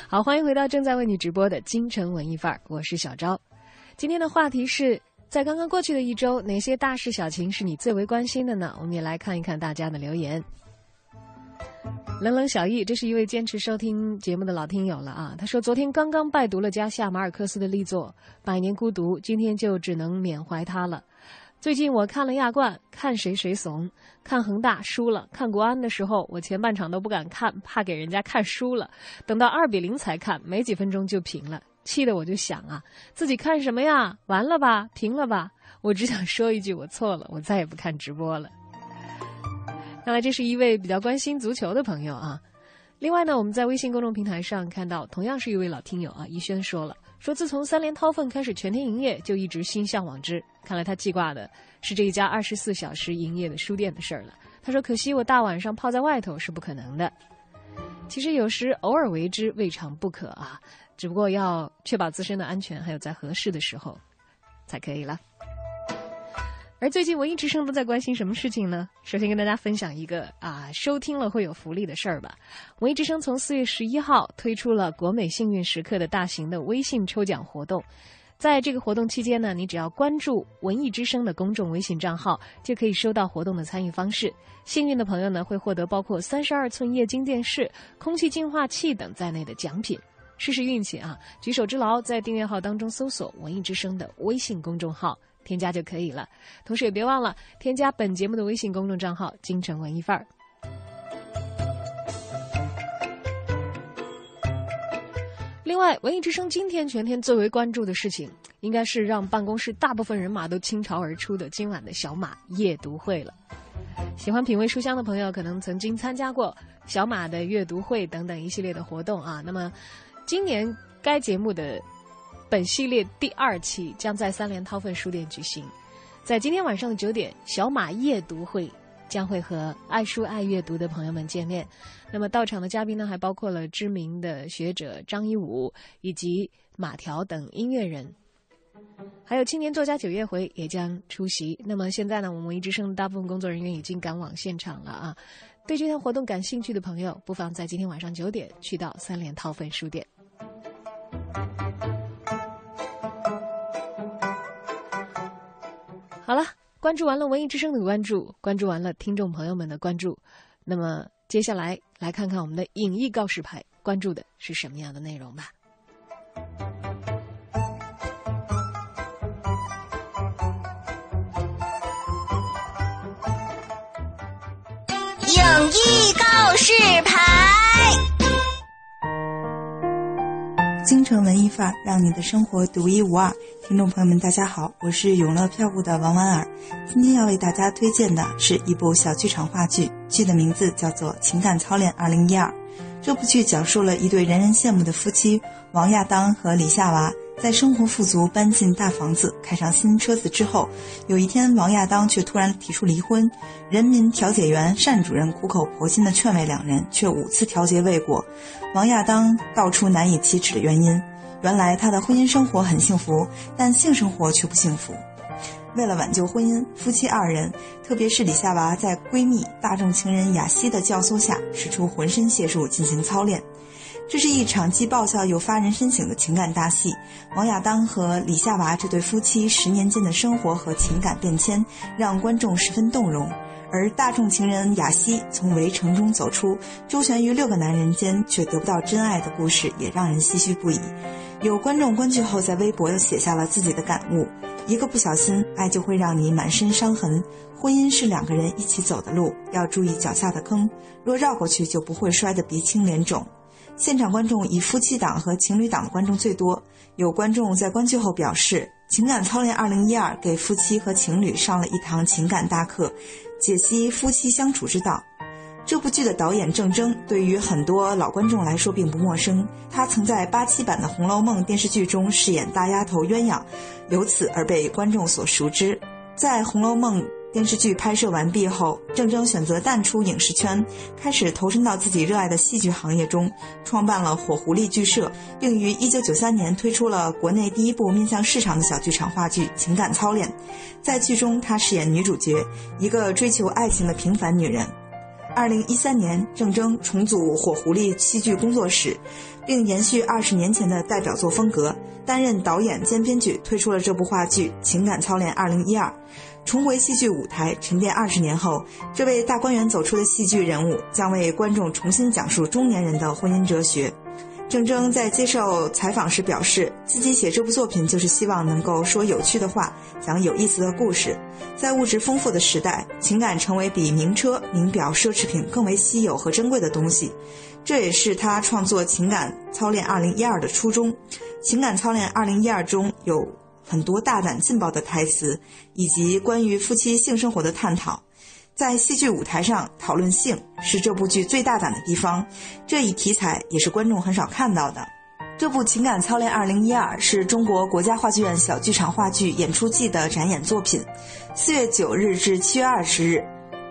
A: 好，欢迎回到正在为你直播的京城文艺范儿，我是小昭。今天的话题是在刚刚过去的一周，哪些大事小情是你最为关心的呢？我们也来看一看大家的留言。冷冷小易，这是一位坚持收听节目的老听友了啊。他说，昨天刚刚拜读了加西亚马尔克斯的力作《百年孤独》，今天就只能缅怀他了。最近我看了亚冠，看谁谁怂，看恒大输了，看国安的时候，我前半场都不敢看，怕给人家看输了，等到二比零才看，没几分钟就平了，气得我就想啊，自己看什么呀？完了吧，平了吧？我只想说一句，我错了，我再也不看直播了。看来这是一位比较关心足球的朋友啊。另外呢，我们在微信公众平台上看到，同样是一位老听友啊，怡轩说了，说自从三联韬奋开始全天营业，就一直心向往之。看来他记挂的是这一家二十四小时营业的书店的事儿了。他说：“可惜我大晚上泡在外头是不可能的。其实有时偶尔为之未尝不可啊，只不过要确保自身的安全，还有在合适的时候才可以了。”而最近文艺之声都在关心什么事情呢？首先跟大家分享一个啊，收听了会有福利的事儿吧。文艺之声从四月十一号推出了国美幸运时刻的大型的微信抽奖活动，在这个活动期间呢，你只要关注文艺之声的公众微信账号，就可以收到活动的参与方式。幸运的朋友呢，会获得包括三十二寸液晶电视、空气净化器等在内的奖品。试试运气啊！举手之劳，在订阅号当中搜索“文艺之声”的微信公众号。添加就可以了，同时也别忘了添加本节目的微信公众账号“京城文艺范儿”。另外，文艺之声今天全天最为关注的事情，应该是让办公室大部分人马都倾巢而出的今晚的小马夜读会了。喜欢品味书香的朋友，可能曾经参加过小马的阅读会等等一系列的活动啊。那么，今年该节目的。本系列第二期将在三联韬奋书店举行，在今天晚上的九点，小马夜读会将会和爱书爱阅读的朋友们见面。那么到场的嘉宾呢，还包括了知名的学者张一武以及马条等音乐人，还有青年作家九月回也将出席。那么现在呢，我们文艺之声的大部分工作人员已经赶往现场了啊！对这项活动感兴趣的朋友，不妨在今天晚上九点去到三联韬奋书店。好了，关注完了文艺之声的关注，关注完了听众朋友们的关注，那么接下来来看看我们的影艺告示牌，关注的是什么样的内容吧。
P: 影艺告示牌。
Q: 京城文艺范儿，让你的生活独一无二。听众朋友们，大家好，我是永乐票务的王婉儿。今天要为大家推荐的是一部小剧场话剧，剧的名字叫做《情感操练2012》。这部剧讲述了一对人人羡慕的夫妻王亚当和李夏娃，在生活富足、搬进大房子、开上新车子之后，有一天王亚当却突然提出离婚。人民调解员单主任苦口婆心地劝慰两人，却五次调解未果。王亚当道出难以启齿的原因：原来他的婚姻生活很幸福，但性生活却不幸福。为了挽救婚姻，夫妻二人，特别是李夏娃，在闺蜜、大众情人雅西的教唆下，使出浑身解数进行操练。这是一场既爆笑又发人深省的情感大戏。王亚当和李夏娃这对夫妻十年间的生活和情感变迁，让观众十分动容。而大众情人雅西从围城中走出，周旋于六个男人间却得不到真爱的故事，也让人唏嘘不已。有观众观剧后在微博又写下了自己的感悟：一个不小心，爱就会让你满身伤痕。婚姻是两个人一起走的路，要注意脚下的坑，若绕过去就不会摔得鼻青脸肿。现场观众以夫妻档和情侣档的观众最多。有观众在观剧后表示，《情感操练2012》给夫妻和情侣上了一堂情感大课，解析夫妻相处之道。这部剧的导演郑铮对于很多老观众来说并不陌生，他曾在八七版的《红楼梦》电视剧中饰演大丫头鸳鸯，由此而被观众所熟知。在《红楼梦》电视剧拍摄完毕后，郑铮选择淡出影视圈，开始投身到自己热爱的戏剧行业中，创办了火狐狸剧社，并于1993年推出了国内第一部面向市场的小剧场话剧《情感操练》。在剧中，他饰演女主角，一个追求爱情的平凡女人。二零一三年，郑铮重组火狐狸戏剧工作室，并延续二十年前的代表作风格，担任导演兼编剧，推出了这部话剧《情感操练二零一二》。重回戏剧舞台，沉淀二十年后，这位大观园走出的戏剧人物将为观众重新讲述中年人的婚姻哲学。郑铮在接受采访时表示，自己写这部作品就是希望能够说有趣的话，讲有意思的故事。在物质丰富的时代，情感成为比名车、名表、奢侈品更为稀有和珍贵的东西。这也是他创作《情感操练2012》的初衷。《情感操练2012》中有很多大胆劲爆的台词，以及关于夫妻性生活的探讨。在戏剧舞台上讨论性是这部剧最大胆的地方，这一题材也是观众很少看到的。这部《情感操练2012》是中国国家话剧院小剧场话剧演出季的展演作品。四月九日至七月二十日，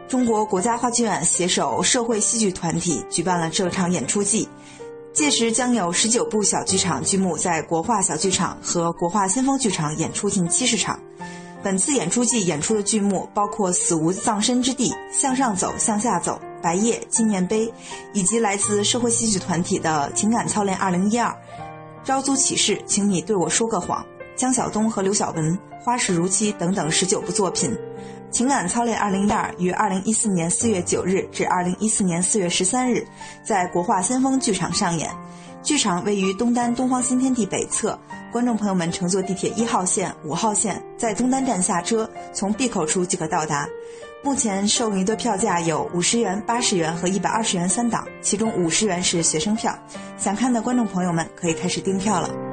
Q: 中国国家话剧院携手社会戏剧团体举办了这场演出季，届时将有十九部小剧场剧目在国画小剧场和国画先锋剧场演出近七十场。本次演出季演出的剧目包括《死无葬身之地》《向上走，向下走》《白夜》《纪念碑》，以及来自社会戏剧团体的《情感操练2012》《招租启事》《请你对我说个谎》江晓东和刘晓文《花事如期》等等十九部作品。《情感操练2012》于2014年4月9日至2014年4月13日在国画先锋剧场上演。剧场位于东单东方新天地北侧，观众朋友们乘坐地铁一号线、五号线，在东单站下车，从 B 口处即可到达。目前售余的票价有五十元、八十元和一百二十元三档，其中五十元是学生票。想看的观众朋友们可以开始订票了。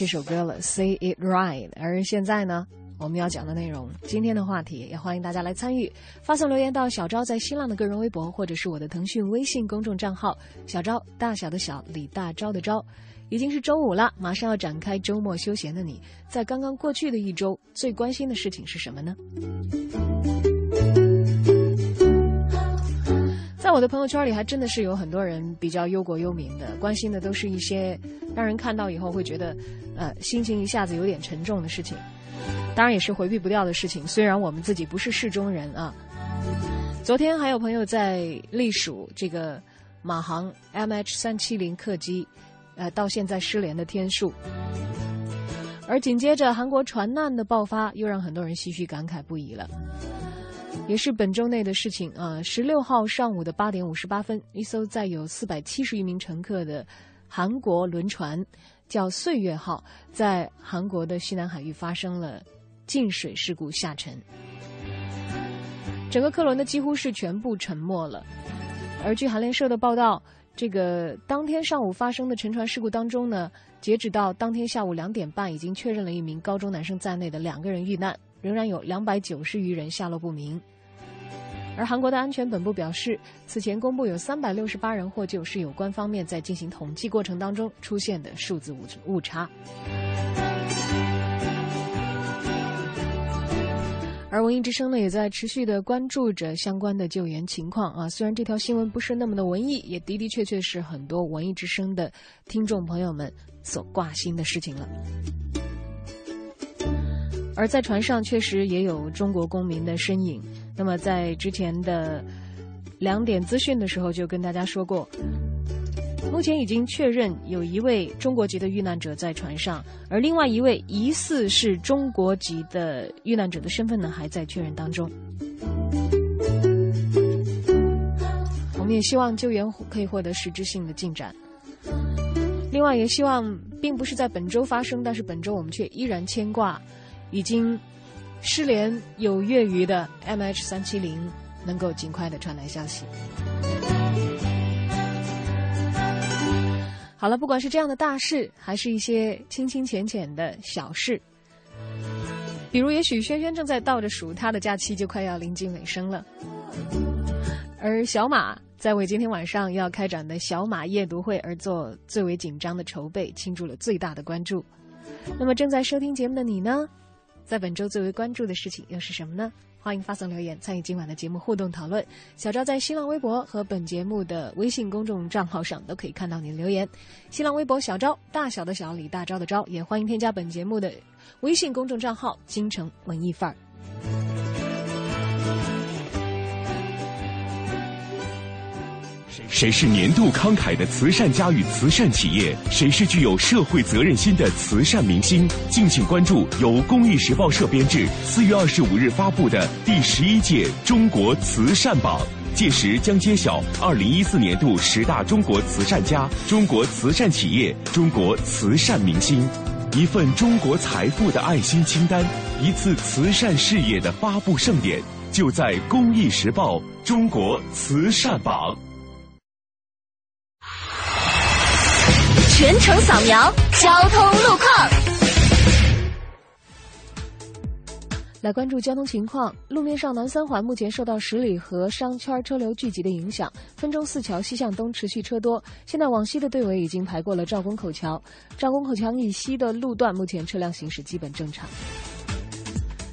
A: 这首歌了，Say It Right。而现在呢，我们要讲的内容，今天的话题，也欢迎大家来参与，发送留言到小昭在新浪的个人微博，或者是我的腾讯微信公众账号“小昭”，大小的小，李大钊的昭。已经是周五了，马上要展开周末休闲的你，在刚刚过去的一周，最关心的事情是什么呢？在我的朋友圈里，还真的是有很多人比较忧国忧民的，关心的都是一些让人看到以后会觉得，呃，心情一下子有点沉重的事情。当然也是回避不掉的事情。虽然我们自己不是市中人啊，昨天还有朋友在隶属这个马航 MH 三七零客机。呃，到现在失联的天数，而紧接着韩国船难的爆发，又让很多人唏嘘感慨不已了。也是本周内的事情啊，十六号上午的八点五十八分，一艘载有四百七十余名乘客的韩国轮船叫“岁月号”在韩国的西南海域发生了进水事故下沉，整个客轮呢几乎是全部沉没了。而据韩联社的报道。这个当天上午发生的沉船事故当中呢，截止到当天下午两点半，已经确认了一名高中男生在内的两个人遇难，仍然有两百九十余人下落不明。而韩国的安全本部表示，此前公布有三百六十八人获救，是有关方面在进行统计过程当中出现的数字误误差。而文艺之声呢，也在持续的关注着相关的救援情况啊。虽然这条新闻不是那么的文艺，也的的确确是很多文艺之声的听众朋友们所挂心的事情了。而在船上确实也有中国公民的身影。那么在之前的两点资讯的时候，就跟大家说过。目前已经确认有一位中国籍的遇难者在船上，而另外一位疑似是中国籍的遇难者的身份呢，还在确认当中。我们也希望救援可以获得实质性的进展。另外，也希望并不是在本周发生，但是本周我们却依然牵挂已经失联有月余的 MH 三七零能够尽快的传来消息。好了，不管是这样的大事，还是一些清清浅浅的小事，比如也许轩轩正在倒着数他的假期就快要临近尾声了，而小马在为今天晚上要开展的小马夜读会而做最为紧张的筹备，倾注了最大的关注。那么正在收听节目的你呢，在本周最为关注的事情又是什么呢？欢迎发送留言参与今晚的节目互动讨论。小昭在新浪微博和本节目的微信公众账号上都可以看到您留言。新浪微博小昭，大小的小李大钊的钊，也欢迎添加本节目的微信公众账号“京城文艺范儿”。
G: 谁是年度慷慨的慈善家与慈善企业？谁是具有社会责任心的慈善明星？敬请关注由《公益时报》社编制四月二十五日发布的第十一届中国慈善榜，届时将揭晓二零一四年度十大中国慈善家、中国慈善企业、中国慈善明星，一份中国财富的爱心清单，一次慈善事业的发布盛典，就在《公益时报》中国慈善榜。
I: 全程扫描交通路况，
A: 来关注交通情况。路面上，南三环目前受到十里河商圈车流聚集的影响，分钟寺桥西向东持续车多。现在往西的队尾已经排过了赵公口桥，赵公口桥以西的路段目前车辆行驶基本正常。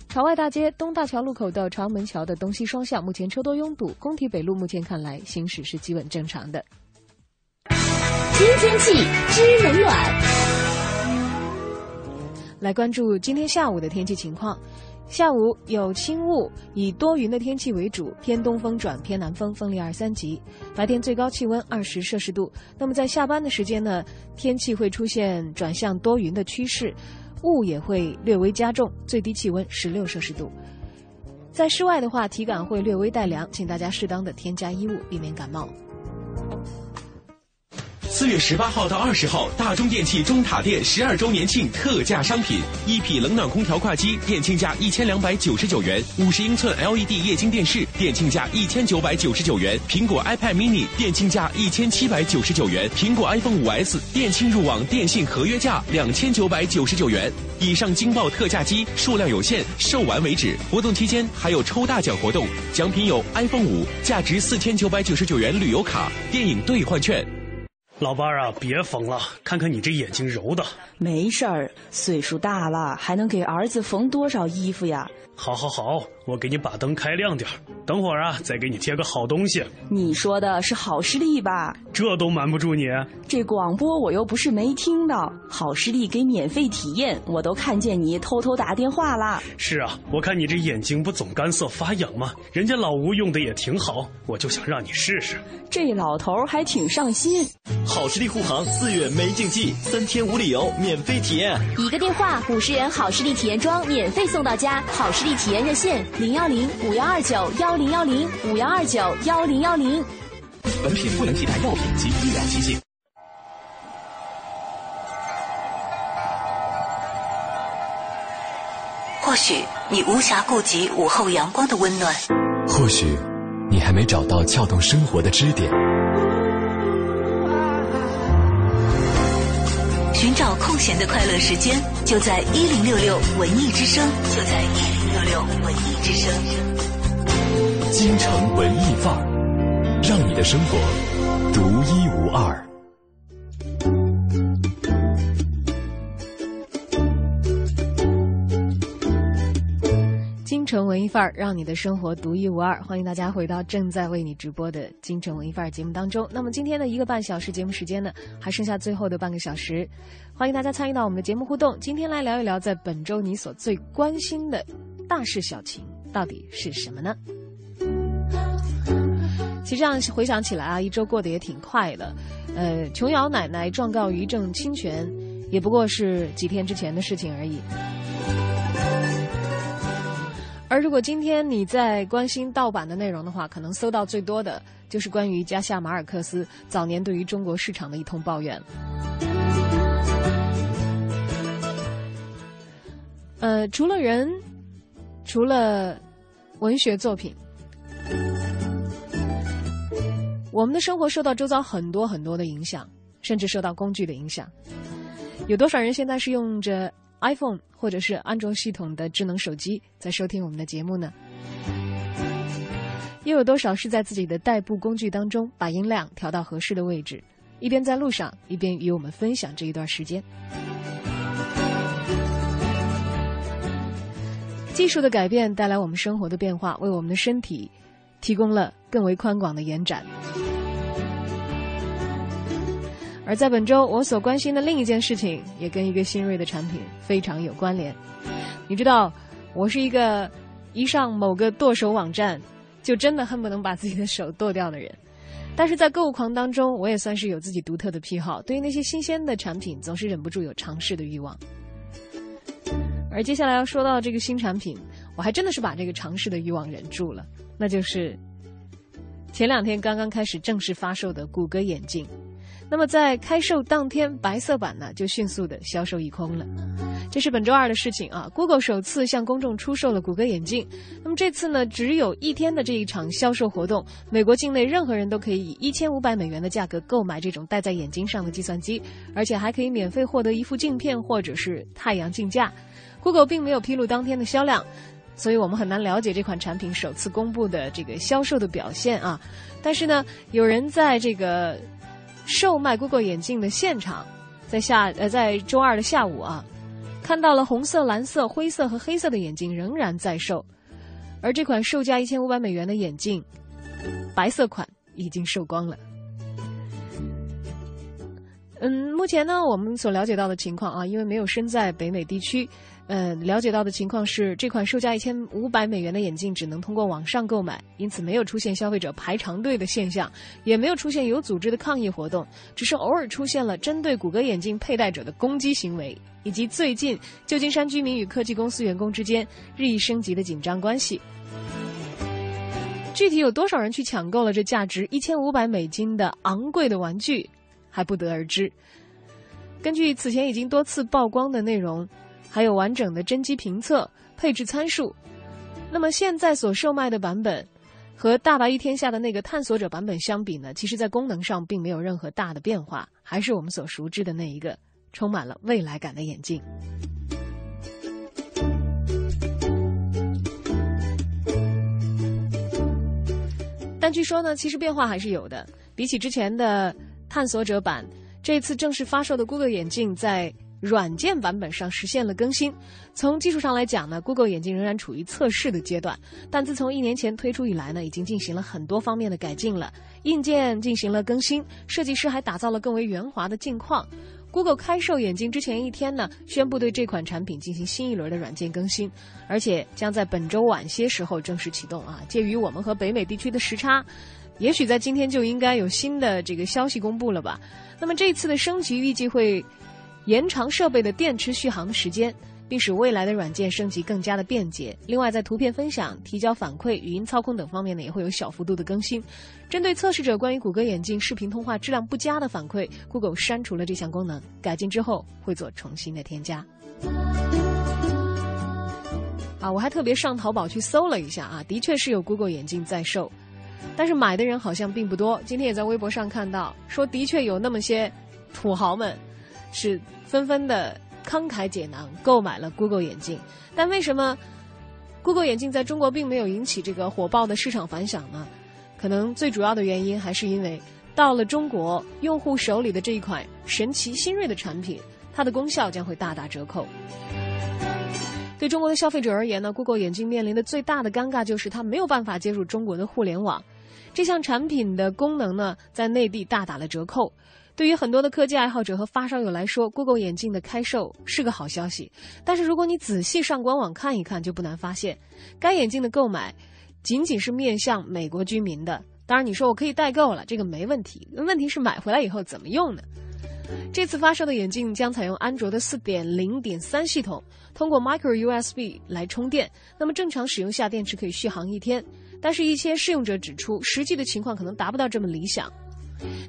A: 朝外大街东大桥路口到朝门桥的东西双向目前车多拥堵，工体北路目前看来行驶是基本正常的。
I: 新天气知冷暖，
A: 来关注今天下午的天气情况。下午有轻雾，以多云的天气为主，偏东风转偏南风，风力二三级。白天最高气温二十摄氏度。那么在下班的时间呢，天气会出现转向多云的趋势，雾也会略微加重，最低气温十六摄氏度。在室外的话，体感会略微带凉，请大家适当的添加衣物，避免感冒。
G: 四月十八号到二十号，大中电器中塔店十二周年庆特价商品：一匹冷暖空调挂机，店庆价一千两百九十九元；五十英寸 LED 液晶电视，店庆价一千九百九十九元；苹果 iPad mini，店庆价一千七百九十九元；苹果 iPhone 五 S，店庆入网电信合约价两千九百九十九元。以上惊爆特价机数量有限，售完为止。活动期间还有抽大奖活动，奖品有 iPhone 五，价值四千九百九十九元旅游卡、电影兑换券。
H: 老伴儿啊，别缝了，看看你这眼睛揉的。
R: 没事儿，岁数大了，还能给儿子缝多少衣服呀？
H: 好，好，好，我给你把灯开亮点儿，等会儿啊，再给你贴个好东西。
R: 你说的是好视力吧？
H: 这都瞒不住你。
R: 这广播我又不是没听到，好视力给免费体验，我都看见你偷偷打电话啦。
H: 是啊，我看你这眼睛不总干涩发痒吗？人家老吴用的也挺好，我就想让你试试。
R: 这老头儿还挺上心。
S: 好视力护航四月没禁忌，三天无理由免费体验。
I: 一个电话，五十元好视力体验装免费送到家。好视力体验热线：零幺零五幺二九幺零幺零五幺二九幺零幺零。
S: 本品不能替代药品及医疗器械。
F: 或许你无暇顾及午后阳光的温暖，
M: 或许你还没找到撬动生活的支点。
F: 空闲的快乐时间，就在一零六六文艺之声，就在一零六六文艺之声。
M: 京城文艺范儿，让你的生活独一无二。
A: 京城文艺范儿，让你的生活独一无二。欢迎大家回到正在为你直播的京城文艺范儿节目当中。那么今天的一个半小时节目时间呢，还剩下最后的半个小时，欢迎大家参与到我们的节目互动。今天来聊一聊，在本周你所最关心的大事小情到底是什么呢？其实这样回想起来啊，一周过得也挺快的。呃，琼瑶奶奶状告于正侵权，也不过是几天之前的事情而已。而如果今天你在关心盗版的内容的话，可能搜到最多的就是关于加西亚马尔克斯早年对于中国市场的一通抱怨。呃，除了人，除了文学作品，我们的生活受到周遭很多很多的影响，甚至受到工具的影响。有多少人现在是用着 iPhone 或者是安卓系统的智能手机在收听我们的节目呢？又有多少是在自己的代步工具当中把音量调到合适的位置，一边在路上，一边与我们分享这一段时间？技术的改变带来我们生活的变化，为我们的身体提供了更为宽广的延展。而在本周，我所关心的另一件事情，也跟一个新锐的产品非常有关联。你知道，我是一个一上某个剁手网站，就真的恨不能把自己的手剁掉的人。但是在购物狂当中，我也算是有自己独特的癖好，对于那些新鲜的产品，总是忍不住有尝试的欲望。而接下来要说到这个新产品，我还真的是把这个尝试的欲望忍住了，那就是前两天刚刚开始正式发售的谷歌眼镜。那么在开售当天，白色版呢就迅速的销售一空了。这是本周二的事情啊！Google 首次向公众出售了谷歌眼镜。那么这次呢，只有一天的这一场销售活动，美国境内任何人都可以以一千五百美元的价格购买这种戴在眼睛上的计算机，而且还可以免费获得一副镜片或者是太阳镜架。Google 并没有披露当天的销量，所以我们很难了解这款产品首次公布的这个销售的表现啊。但是呢，有人在这个售卖 Google 眼镜的现场，在下呃在周二的下午啊，看到了红色、蓝色、灰色和黑色的眼镜仍然在售，而这款售价一千五百美元的眼镜，白色款已经售光了。嗯，目前呢，我们所了解到的情况啊，因为没有身在北美地区。呃，了解到的情况是，这款售价一千五百美元的眼镜只能通过网上购买，因此没有出现消费者排长队的现象，也没有出现有组织的抗议活动，只是偶尔出现了针对谷歌眼镜佩戴者的攻击行为，以及最近旧金山居民与科技公司员工之间日益升级的紧张关系。具体有多少人去抢购了这价值一千五百美金的昂贵的玩具，还不得而知。根据此前已经多次曝光的内容，还有完整的真机评测、配置参数，那么现在所售卖的版本和大白于天下的那个探索者版本相比呢，其实在功能上并没有任何大的变化，还是我们所熟知的那一个充满了未来感的眼镜。但据说呢，其实变化还是有的。比起之前的探索者版，这次正式发售的 Google 眼镜在软件版本上实现了更新。从技术上来讲呢，Google 眼镜仍然处于测试的阶段，但自从一年前推出以来呢，已经进行了很多方面的改进了。硬件进行了更新，设计师还打造了更为圆滑的镜框。Google 开售眼镜之前一天呢，宣布对这款产品进行新一轮的软件更新，而且将在本周晚些时候正式启动啊。介于我们和北美地区的时差，也许在今天就应该有新的这个消息公布了吧。那么这次的升级预计会延长设备的电池续航的时间，并使未来的软件升级更加的便捷。另外，在图片分享、提交反馈、语音操控等方面呢，也会有小幅度的更新。针对测试者关于谷歌眼镜视频通话质量不佳的反馈，Google 删除了这项功能，改进之后会做重新的添加。啊，我还特别上淘宝去搜了一下啊，的确是有 Google 眼镜在售，但是买的人好像并不多。今天也在微博上看到，说的确有那么些土豪们是纷纷的慷慨解囊购买了 Google 眼镜，但为什么 Google 眼镜在中国并没有引起这个火爆的市场反响呢？可能最主要的原因还是因为到了中国用户手里的这一款神奇新锐的产品，它的功效将会大打折扣。对中国的消费者而言呢，Google 眼镜面临的最大的尴尬就是它没有办法接入中国的互联网。这项产品的功能呢，在内地大打了折扣。对于很多的科技爱好者和发烧友来说，Google 眼镜的开售是个好消息。但是如果你仔细上官网看一看，就不难发现，该眼镜的购买仅仅是面向美国居民的。当然，你说我可以代购了，这个没问题。问题是买回来以后怎么用呢？这次发售的眼镜将采用安卓的4.0.3系统，通过 Micro USB 来充电。那么正常使用下，电池可以续航一天。但是，一些试用者指出，实际的情况可能达不到这么理想。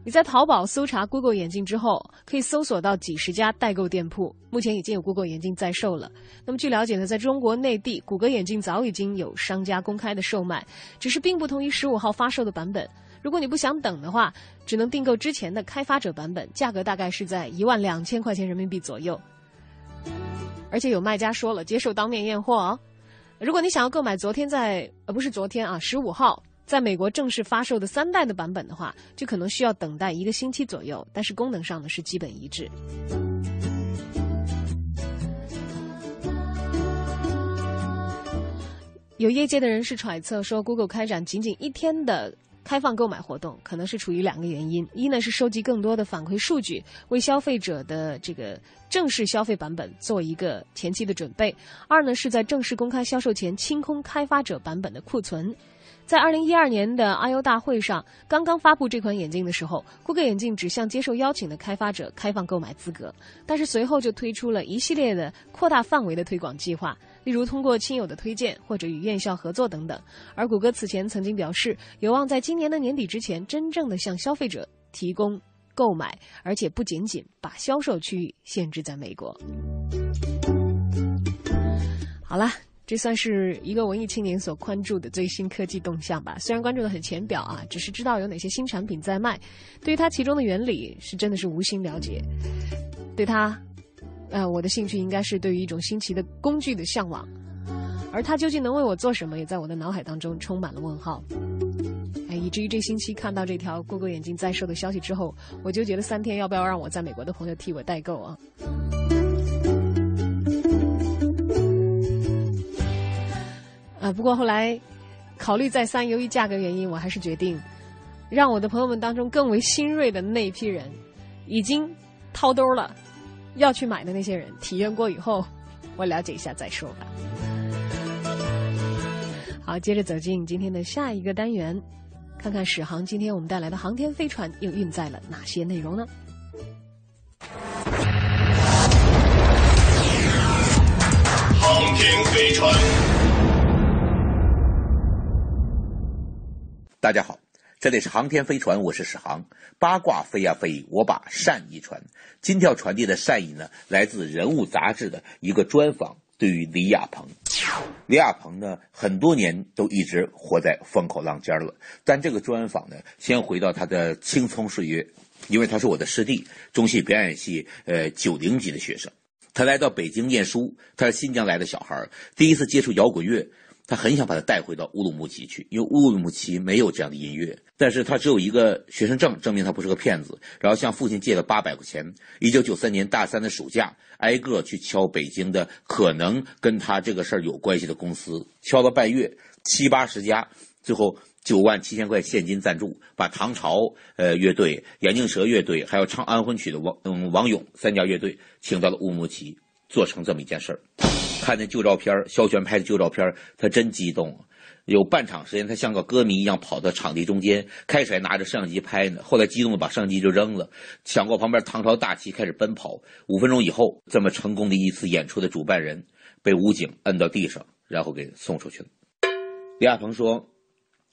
A: 你在淘宝搜查 Google 眼镜之后，可以搜索到几十家代购店铺，目前已经有 Google 眼镜在售了。那么据了解呢，在中国内地，谷歌眼镜早已经有商家公开的售卖，只是并不同于十五号发售的版本。如果你不想等的话，只能订购之前的开发者版本，价格大概是在一万两千块钱人民币左右。而且有卖家说了，接受当面验货哦。如果你想要购买昨天在呃不是昨天啊，十五号在美国正式发售的三代的版本的话，就可能需要等待一个星期左右。但是功能上呢是基本一致。有业界的人士揣测说，Google 开展仅仅一天的开放购买活动，可能是出于两个原因：一呢是收集更多的反馈数据，为消费者的这个正式消费版本做一个前期的准备；二呢是在正式公开销售前清空开发者版本的库存。在二零一二年的 I/O 大会上，刚刚发布这款眼镜的时候谷歌眼镜只向接受邀请的开发者开放购买资格，但是随后就推出了一系列的扩大范围的推广计划，例如通过亲友的推荐或者与院校合作等等。而谷歌此前曾经表示，有望在今年的年底之前，真正的向消费者提供购买，而且不仅仅把销售区域限制在美国。好了。这算是一个文艺青年所关注的最新科技动向吧。虽然关注的很浅表啊，只是知道有哪些新产品在卖，对于它其中的原理是真的是无心了解。对它，呃，我的兴趣应该是对于一种新奇的工具的向往，而它究竟能为我做什么，也在我的脑海当中充满了问号。哎，以至于这星期看到这条 Google 眼镜在售的消息之后，我就觉得三天要不要让我在美国的朋友替我代购啊？啊，不过后来考虑再三，由于价格原因，我还是决定让我的朋友们当中更为新锐的那一批人，已经掏兜了要去买的那些人体验过以后，我了解一下再说吧。好，接着走进今天的下一个单元，看看史航今天我们带来的航天飞船又运载了哪些内容呢？
T: 航天飞船。
U: 大家好，这里是航天飞船，我是史航。八卦飞呀飞，我把善意传。今天要传递的善意呢，来自《人物》杂志的一个专访，对于李亚鹏。李亚鹏呢，很多年都一直活在风口浪尖了。但这个专访呢，先回到他的青葱岁月，因为他是我的师弟，中戏表演系呃九零级的学生。他来到北京念书，他是新疆来的小孩，第一次接触摇滚乐。他很想把他带回到乌鲁木齐去，因为乌鲁木齐没有这样的音乐。但是他只有一个学生证，证明他不是个骗子。然后向父亲借了八百块钱。一九九三年大三的暑假，挨个去敲北京的可能跟他这个事儿有关系的公司，敲了半月，七八十家，最后九万七千块现金赞助，把唐朝呃乐队、眼镜蛇乐队，还有唱安魂曲的王嗯王勇三家乐队请到了乌鲁木齐，做成这么一件事儿。看那旧照片，肖全拍的旧照片，他真激动。有半场时间，他像个歌迷一样跑到场地中间，开始还拿着摄像机拍呢。后来激动的把摄像机就扔了，抢过旁边唐朝大旗开始奔跑。五分钟以后，这么成功的一次演出的主办人被武警摁到地上，然后给送出去了。李亚鹏说：“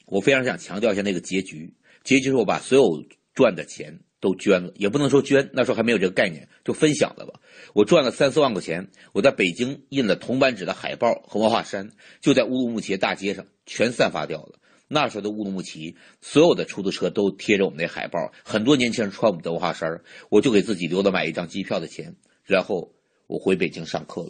U: 我非常想强调一下那个结局，结局是我把所有赚的钱。”都捐了，也不能说捐，那时候还没有这个概念，就分享了吧。我赚了三四万块钱，我在北京印了铜版纸的海报和文化衫，就在乌鲁木齐大街上全散发掉了。那时候的乌鲁木齐，所有的出租车都贴着我们那海报，很多年轻人穿我们的文化衫，我就给自己留了买一张机票的钱，然后。我回北京上课了。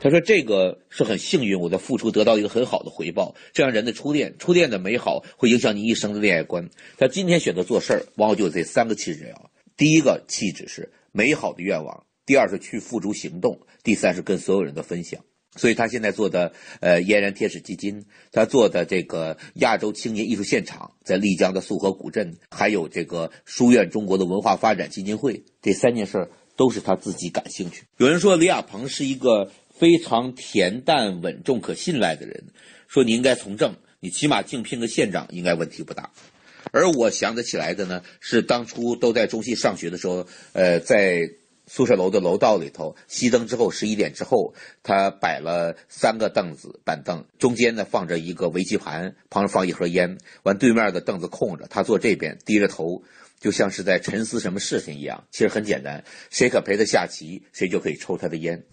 U: 他说：“这个是很幸运，我的付出得到一个很好的回报。这样人的初恋，初恋的美好会影响你一生的恋爱观。他今天选择做事儿，往往就有这三个气质啊。第一个气质是美好的愿望，第二是去付诸行动，第三是跟所有人的分享。所以他现在做的呃嫣然天使基金，他做的这个亚洲青年艺术现场，在丽江的素河古镇，还有这个书院中国的文化发展基金会，这三件事儿。”都是他自己感兴趣。有人说李亚鹏是一个非常恬淡、稳重、可信赖的人，说你应该从政，你起码竞聘个县长应该问题不大。而我想得起来的呢，是当初都在中戏上学的时候，呃，在宿舍楼的楼道里头，熄灯之后十一点之后，他摆了三个凳子板凳，中间呢放着一个围棋盘，旁边放一盒烟，完对面的凳子空着，他坐这边低着头。就像是在沉思什么事情一样，其实很简单，谁可陪他下棋，谁就可以抽他的烟。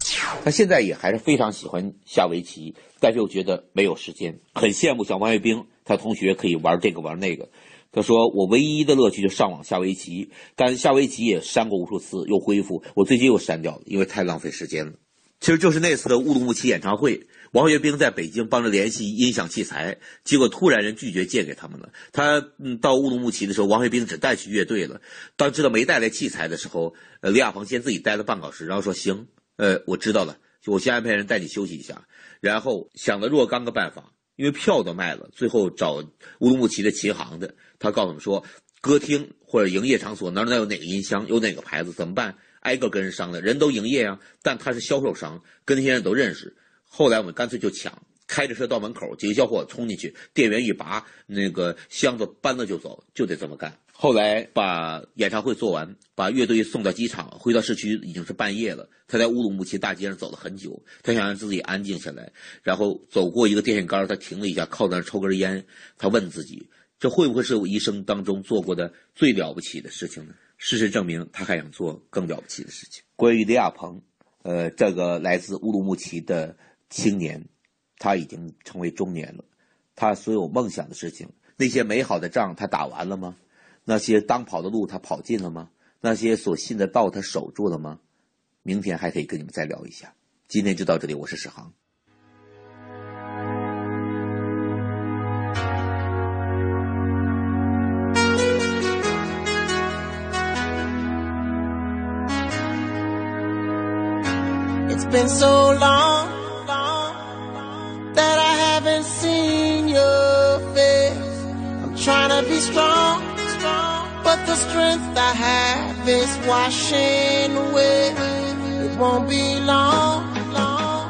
U: 他现在也还是非常喜欢下围棋，但是又觉得没有时间，很羡慕像王跃兵，他同学可以玩这个玩那个。他说：“我唯一的乐趣就上网下围棋，但下围棋也删过无数次，又恢复，我最近又删掉了，因为太浪费时间了。”其实就是那次的乌鲁木齐演唱会。王学兵在北京帮着联系音响器材，结果突然人拒绝借给他们了。他嗯到乌鲁木齐的时候，王学兵只带去乐队了。当知道没带来器材的时候，呃，李亚鹏先自己待了半小时，然后说：“行，呃，我知道了，我先安排人带你休息一下。”然后想了若干个办法，因为票都卖了，最后找乌鲁木齐的琴行的，他告诉我们说，歌厅或者营业场所哪哪有哪个音箱，有哪个牌子怎么办？挨个跟人商量，人都营业啊，但他是销售商，跟那些人都认识。后来我们干脆就抢，开着车到门口，几个小伙冲进去，电源一拔，那个箱子搬了就走，就得这么干。后来把演唱会做完，把乐队送到机场，回到市区已经是半夜了。他在乌鲁木齐大街上走了很久，他想让自己安静下来，然后走过一个电线杆，他停了一下，靠在那抽根烟。他问自己，这会不会是我一生当中做过的最了不起的事情呢？事实证明，他还想做更了不起的事情。关于李亚鹏，呃，这个来自乌鲁木齐的。青年，他已经成为中年了。他所有梦想的事情，那些美好的仗，他打完了吗？那些当跑的路，他跑尽了吗？那些所信的道，他守住了吗？明天还可以跟你们再聊一下。今天就到这里，我是史航。
V: It's been so long. The strength I have is washing away. It won't be long, long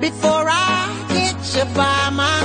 V: before I get you by my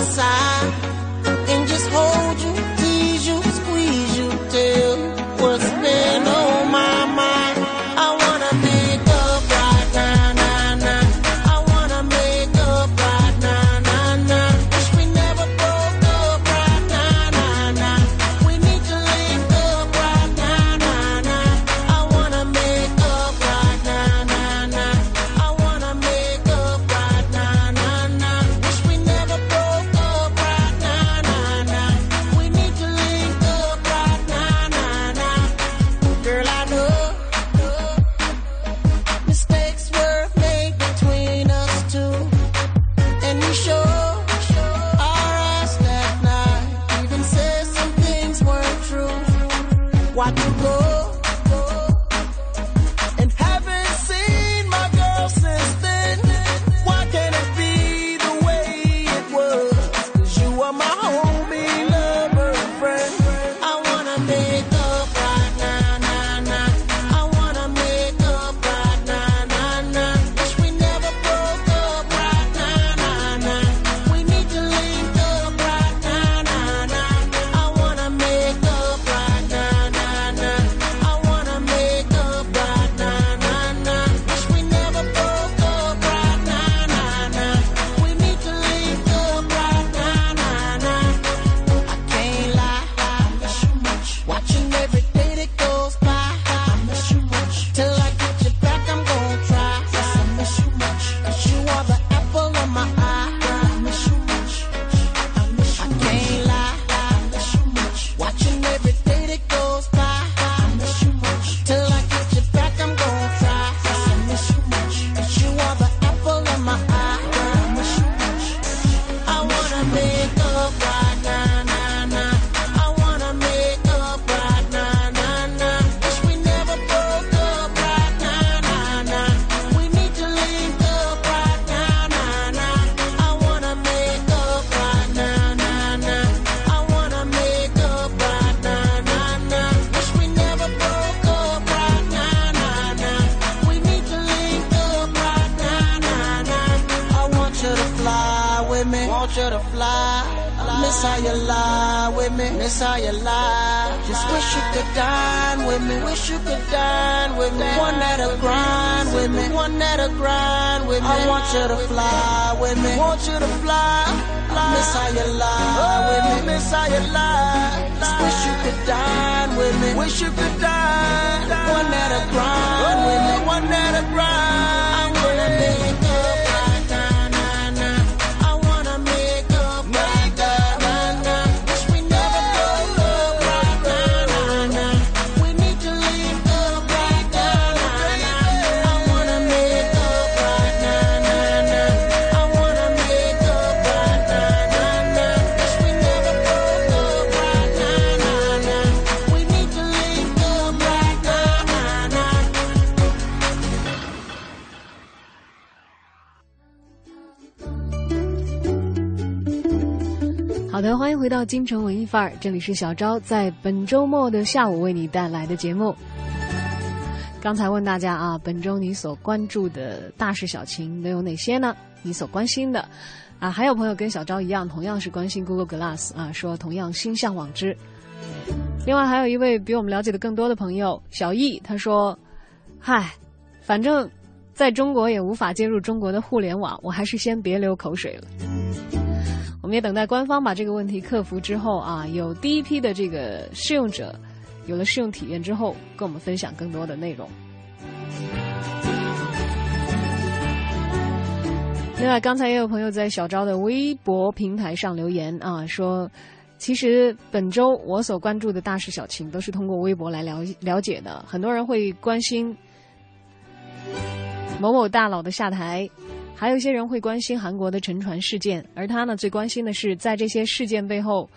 A: 范儿，这里是小昭在本周末的下午为你带来的节目。刚才问大家啊，本周你所关注的大事小情都有哪些呢？你所关心的啊，还有朋友跟小昭一样，同样是关心 Google Glass 啊，说同样心向往之。另外还有一位比我们了解的更多的朋友小易，他说：“嗨，反正在中国也无法接入中国的互联网，我还是先别流口水了。”我们也等待官方把这个问题克服之后啊，有第一批的这个试用者有了试用体验之后，跟我们分享更多的内容。另外，刚才也有朋友在小昭的微博平台上留言啊，说其实本周我所关注的大事小情都是通过微博来了了解的。很多人会关心某某大佬的下台，还有一些人会关心韩国的沉船事件，而他呢最关心的是在这些事件背后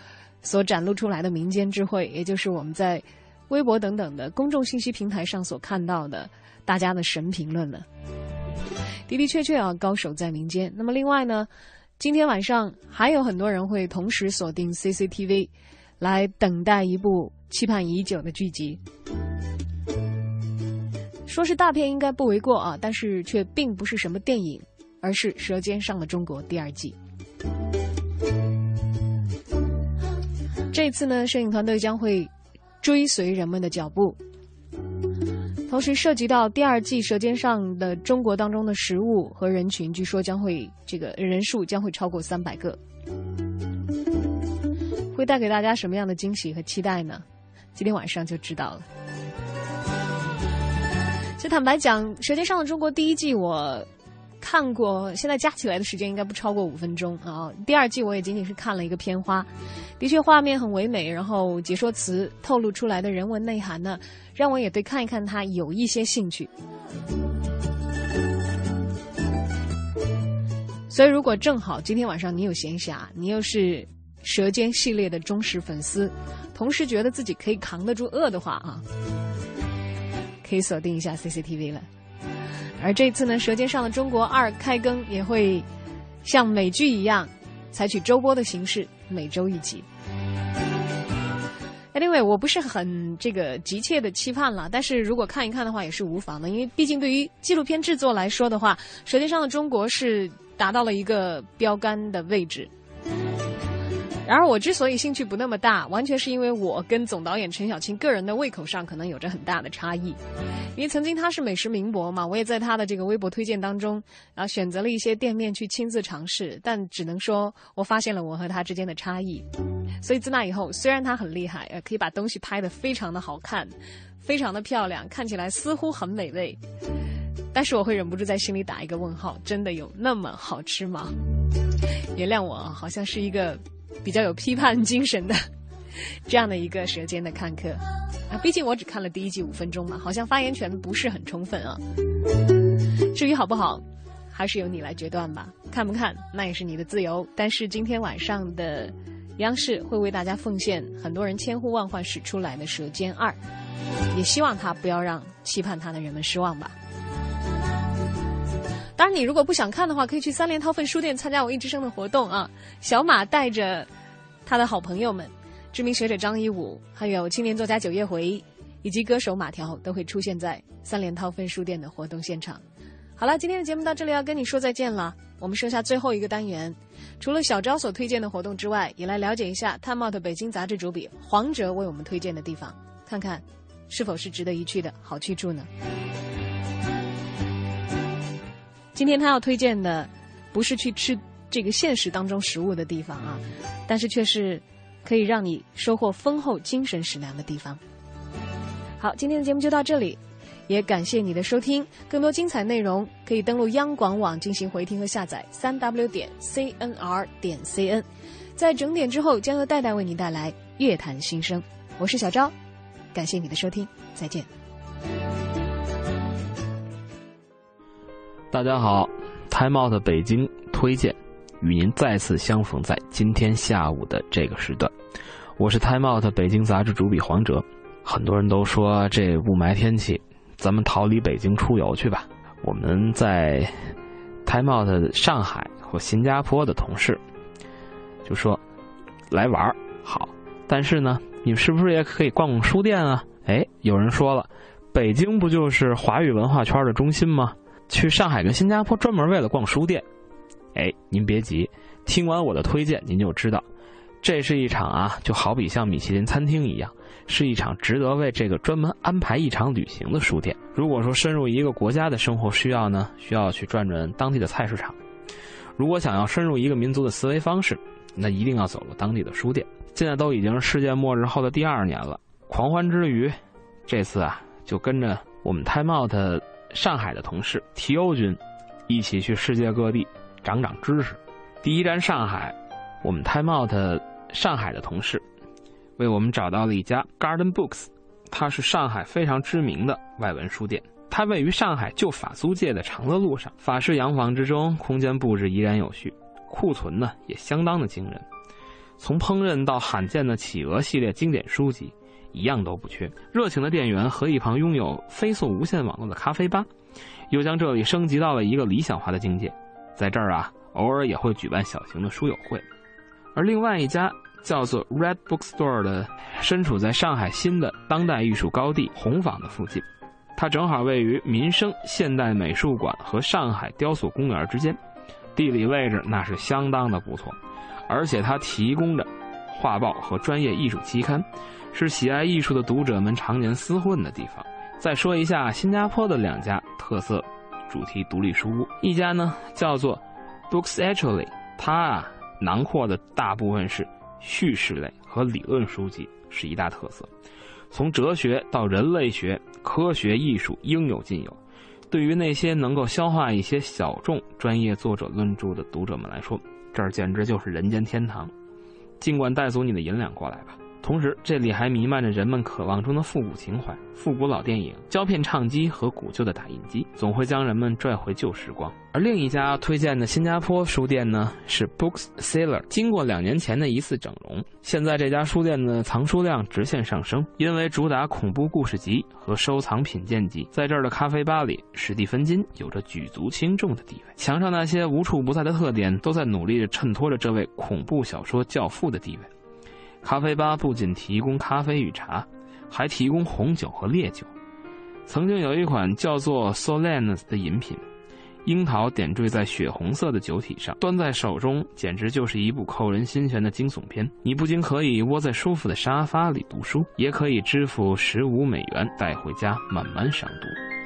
A: 所展露出来的民间智慧，也就是我们在微博等等的公众信息平台上所看到的大家的神评论了。的的确确啊，高手在民间。那么另外呢，今天晚上还有很多人会同时锁定 CCTV，来等待一部期盼已久的剧集。说是大片应该不为过啊，但是却并不是什么电影，而是《舌尖上的中国》第二季。这次呢，摄影团队将会追随人们的脚步，同时涉及到第二季《舌尖上的中国》当中的食物和人群，据说将会这个人数将会超过三百个，会带给大家什么样的惊喜和期待呢？今天晚上就知道了。其实坦白讲，《舌尖上的中国》第一季我看过，现在加起来的时间应该不超过五分钟啊。第二季我也仅仅是看了一个片花，的确画面很唯美，然后解说词透露出来的人文内涵呢，让我也对看一看它有一些兴趣。所以，如果正好今天晚上你有闲暇，你又是《舌尖》系列的忠实粉丝，同时觉得自己可以扛得住饿的话啊。可以锁定一下 CCTV 了。而这次呢，《舌尖上的中国二》开更也会像美剧一样，采取周播的形式，每周一集。Anyway，我不是很这个急切的期盼了，但是如果看一看的话，也是无妨的，因为毕竟对于纪录片制作来说的话，《舌尖上的中国》是达到了一个标杆的位置。然而，我之所以兴趣不那么大，完全是因为我跟总导演陈小青个人的胃口上可能有着很大的差异。因为曾经他是美食名博嘛，我也在他的这个微博推荐当中然后选择了一些店面去亲自尝试，但只能说我发现了我和他之间的差异。所以自那以后，虽然他很厉害，呃，可以把东西拍得非常的好看，非常的漂亮，看起来似乎很美味，但是我会忍不住在心里打一个问号：真的有那么好吃吗？原谅我啊，好像是一个。比较有批判精神的 (laughs) 这样的一个舌尖的看客啊，毕竟我只看了第一季五分钟嘛，好像发言权不是很充分啊。至于好不好，还是由你来决断吧。看不看那也是你的自由。但是今天晚上的央视会为大家奉献很多人千呼万唤始出来的《舌尖二》，也希望他不要让期盼他的人们失望吧。当然，你如果不想看的话，可以去三联韬奋书店参加我一之声的活动啊。小马带着他的好朋友们，知名学者张一武，还有青年作家九月回，以及歌手马条都会出现在三联韬奋书店的活动现场。好了，今天的节目到这里要跟你说再见了，我们剩下最后一个单元，除了小昭所推荐的活动之外，也来了解一下《Time Out》北京杂志主笔黄哲为我们推荐的地方，看看是否是值得一去的好去处呢？今天他要推荐的，不是去吃这个现实当中食物的地方啊，但是却是可以让你收获丰厚精神食粮的地方。好，今天的节目就到这里，也感谢你的收听。更多精彩内容可以登录央广网进行回听和下载，三 w 点 cnr 点 cn。在整点之后，将由戴戴为你带来乐坛新声。我是小昭，感谢你的收听，再见。
W: 大家好，Time Out 北京推荐与您再次相逢在今天下午的这个时段。我是 Time Out 北京杂志主笔黄哲。很多人都说这雾霾天气，咱们逃离北京出游去吧。我们在 Time Out 上海或新加坡的同事就说来玩儿好，但是呢，你们是不是也可以逛逛书店啊？哎，有人说了，北京不就是华语文化圈的中心吗？去上海跟新加坡专门为了逛书店，哎，您别急，听完我的推荐，您就知道，这是一场啊，就好比像米其林餐厅一样，是一场值得为这个专门安排一场旅行的书店。如果说深入一个国家的生活需要呢，需要去转转当地的菜市场；如果想要深入一个民族的思维方式，那一定要走入当地的书店。现在都已经是世界末日后的第二年了，狂欢之余，这次啊，就跟着我们 Time Out。上海的同事提欧军，一起去世界各地长长知识。第一站上海，我们 Time Out 上海的同事为我们找到了一家 Garden Books，它是上海非常知名的外文书店。它位于上海旧法租界的长乐路上，法式洋房之中，空间布置依然有序，库存呢也相当的惊人。从烹饪到罕见的企鹅系列经典书籍。一样都不缺。热情的店员和一旁拥有飞速无线网络的咖啡吧，又将这里升级到了一个理想化的境界。在这儿啊，偶尔也会举办小型的书友会。而另外一家叫做 Red Bookstore 的，身处在上海新的当代艺术高地红坊的附近，它正好位于民生现代美术馆和上海雕塑公园之间，地理位置那是相当的不错。而且它提供着画报和专业艺术期刊。是喜爱艺术的读者们常年厮混的地方。再说一下新加坡的两家特色主题独立书屋，一家呢叫做 Books Actually，它啊囊括的大部分是叙事类和理论书籍，是一大特色。从哲学到人类学、科学、艺术应有尽有。对于那些能够消化一些小众专业作者论著的读者们来说，这儿简直就是人间天堂。尽管带足你的银两过来吧。同时，这里还弥漫着人们渴望中的复古情怀、复古老电影、胶片唱机和古旧的打印机，总会将人们拽回旧时光。而另一家推荐的新加坡书店呢，是 Books Seller。经过两年前的一次整容，现在这家书店的藏书量直线上升，因为主打恐怖故事集和收藏品鉴集，在这儿的咖啡吧里，史蒂芬金有着举足轻重的地位。墙上那些无处不在的特点，都在努力着衬托着这位恐怖小说教父的地位。咖啡吧不仅提供咖啡与茶，还提供红酒和烈酒。曾经有一款叫做 Solanus 的饮品，樱桃点缀在血红色的酒体上，端在手中简直就是一部扣人心弦的惊悚片。你不仅可以窝在舒服的沙发里读书，也可以支付十五美元带回家慢慢赏读。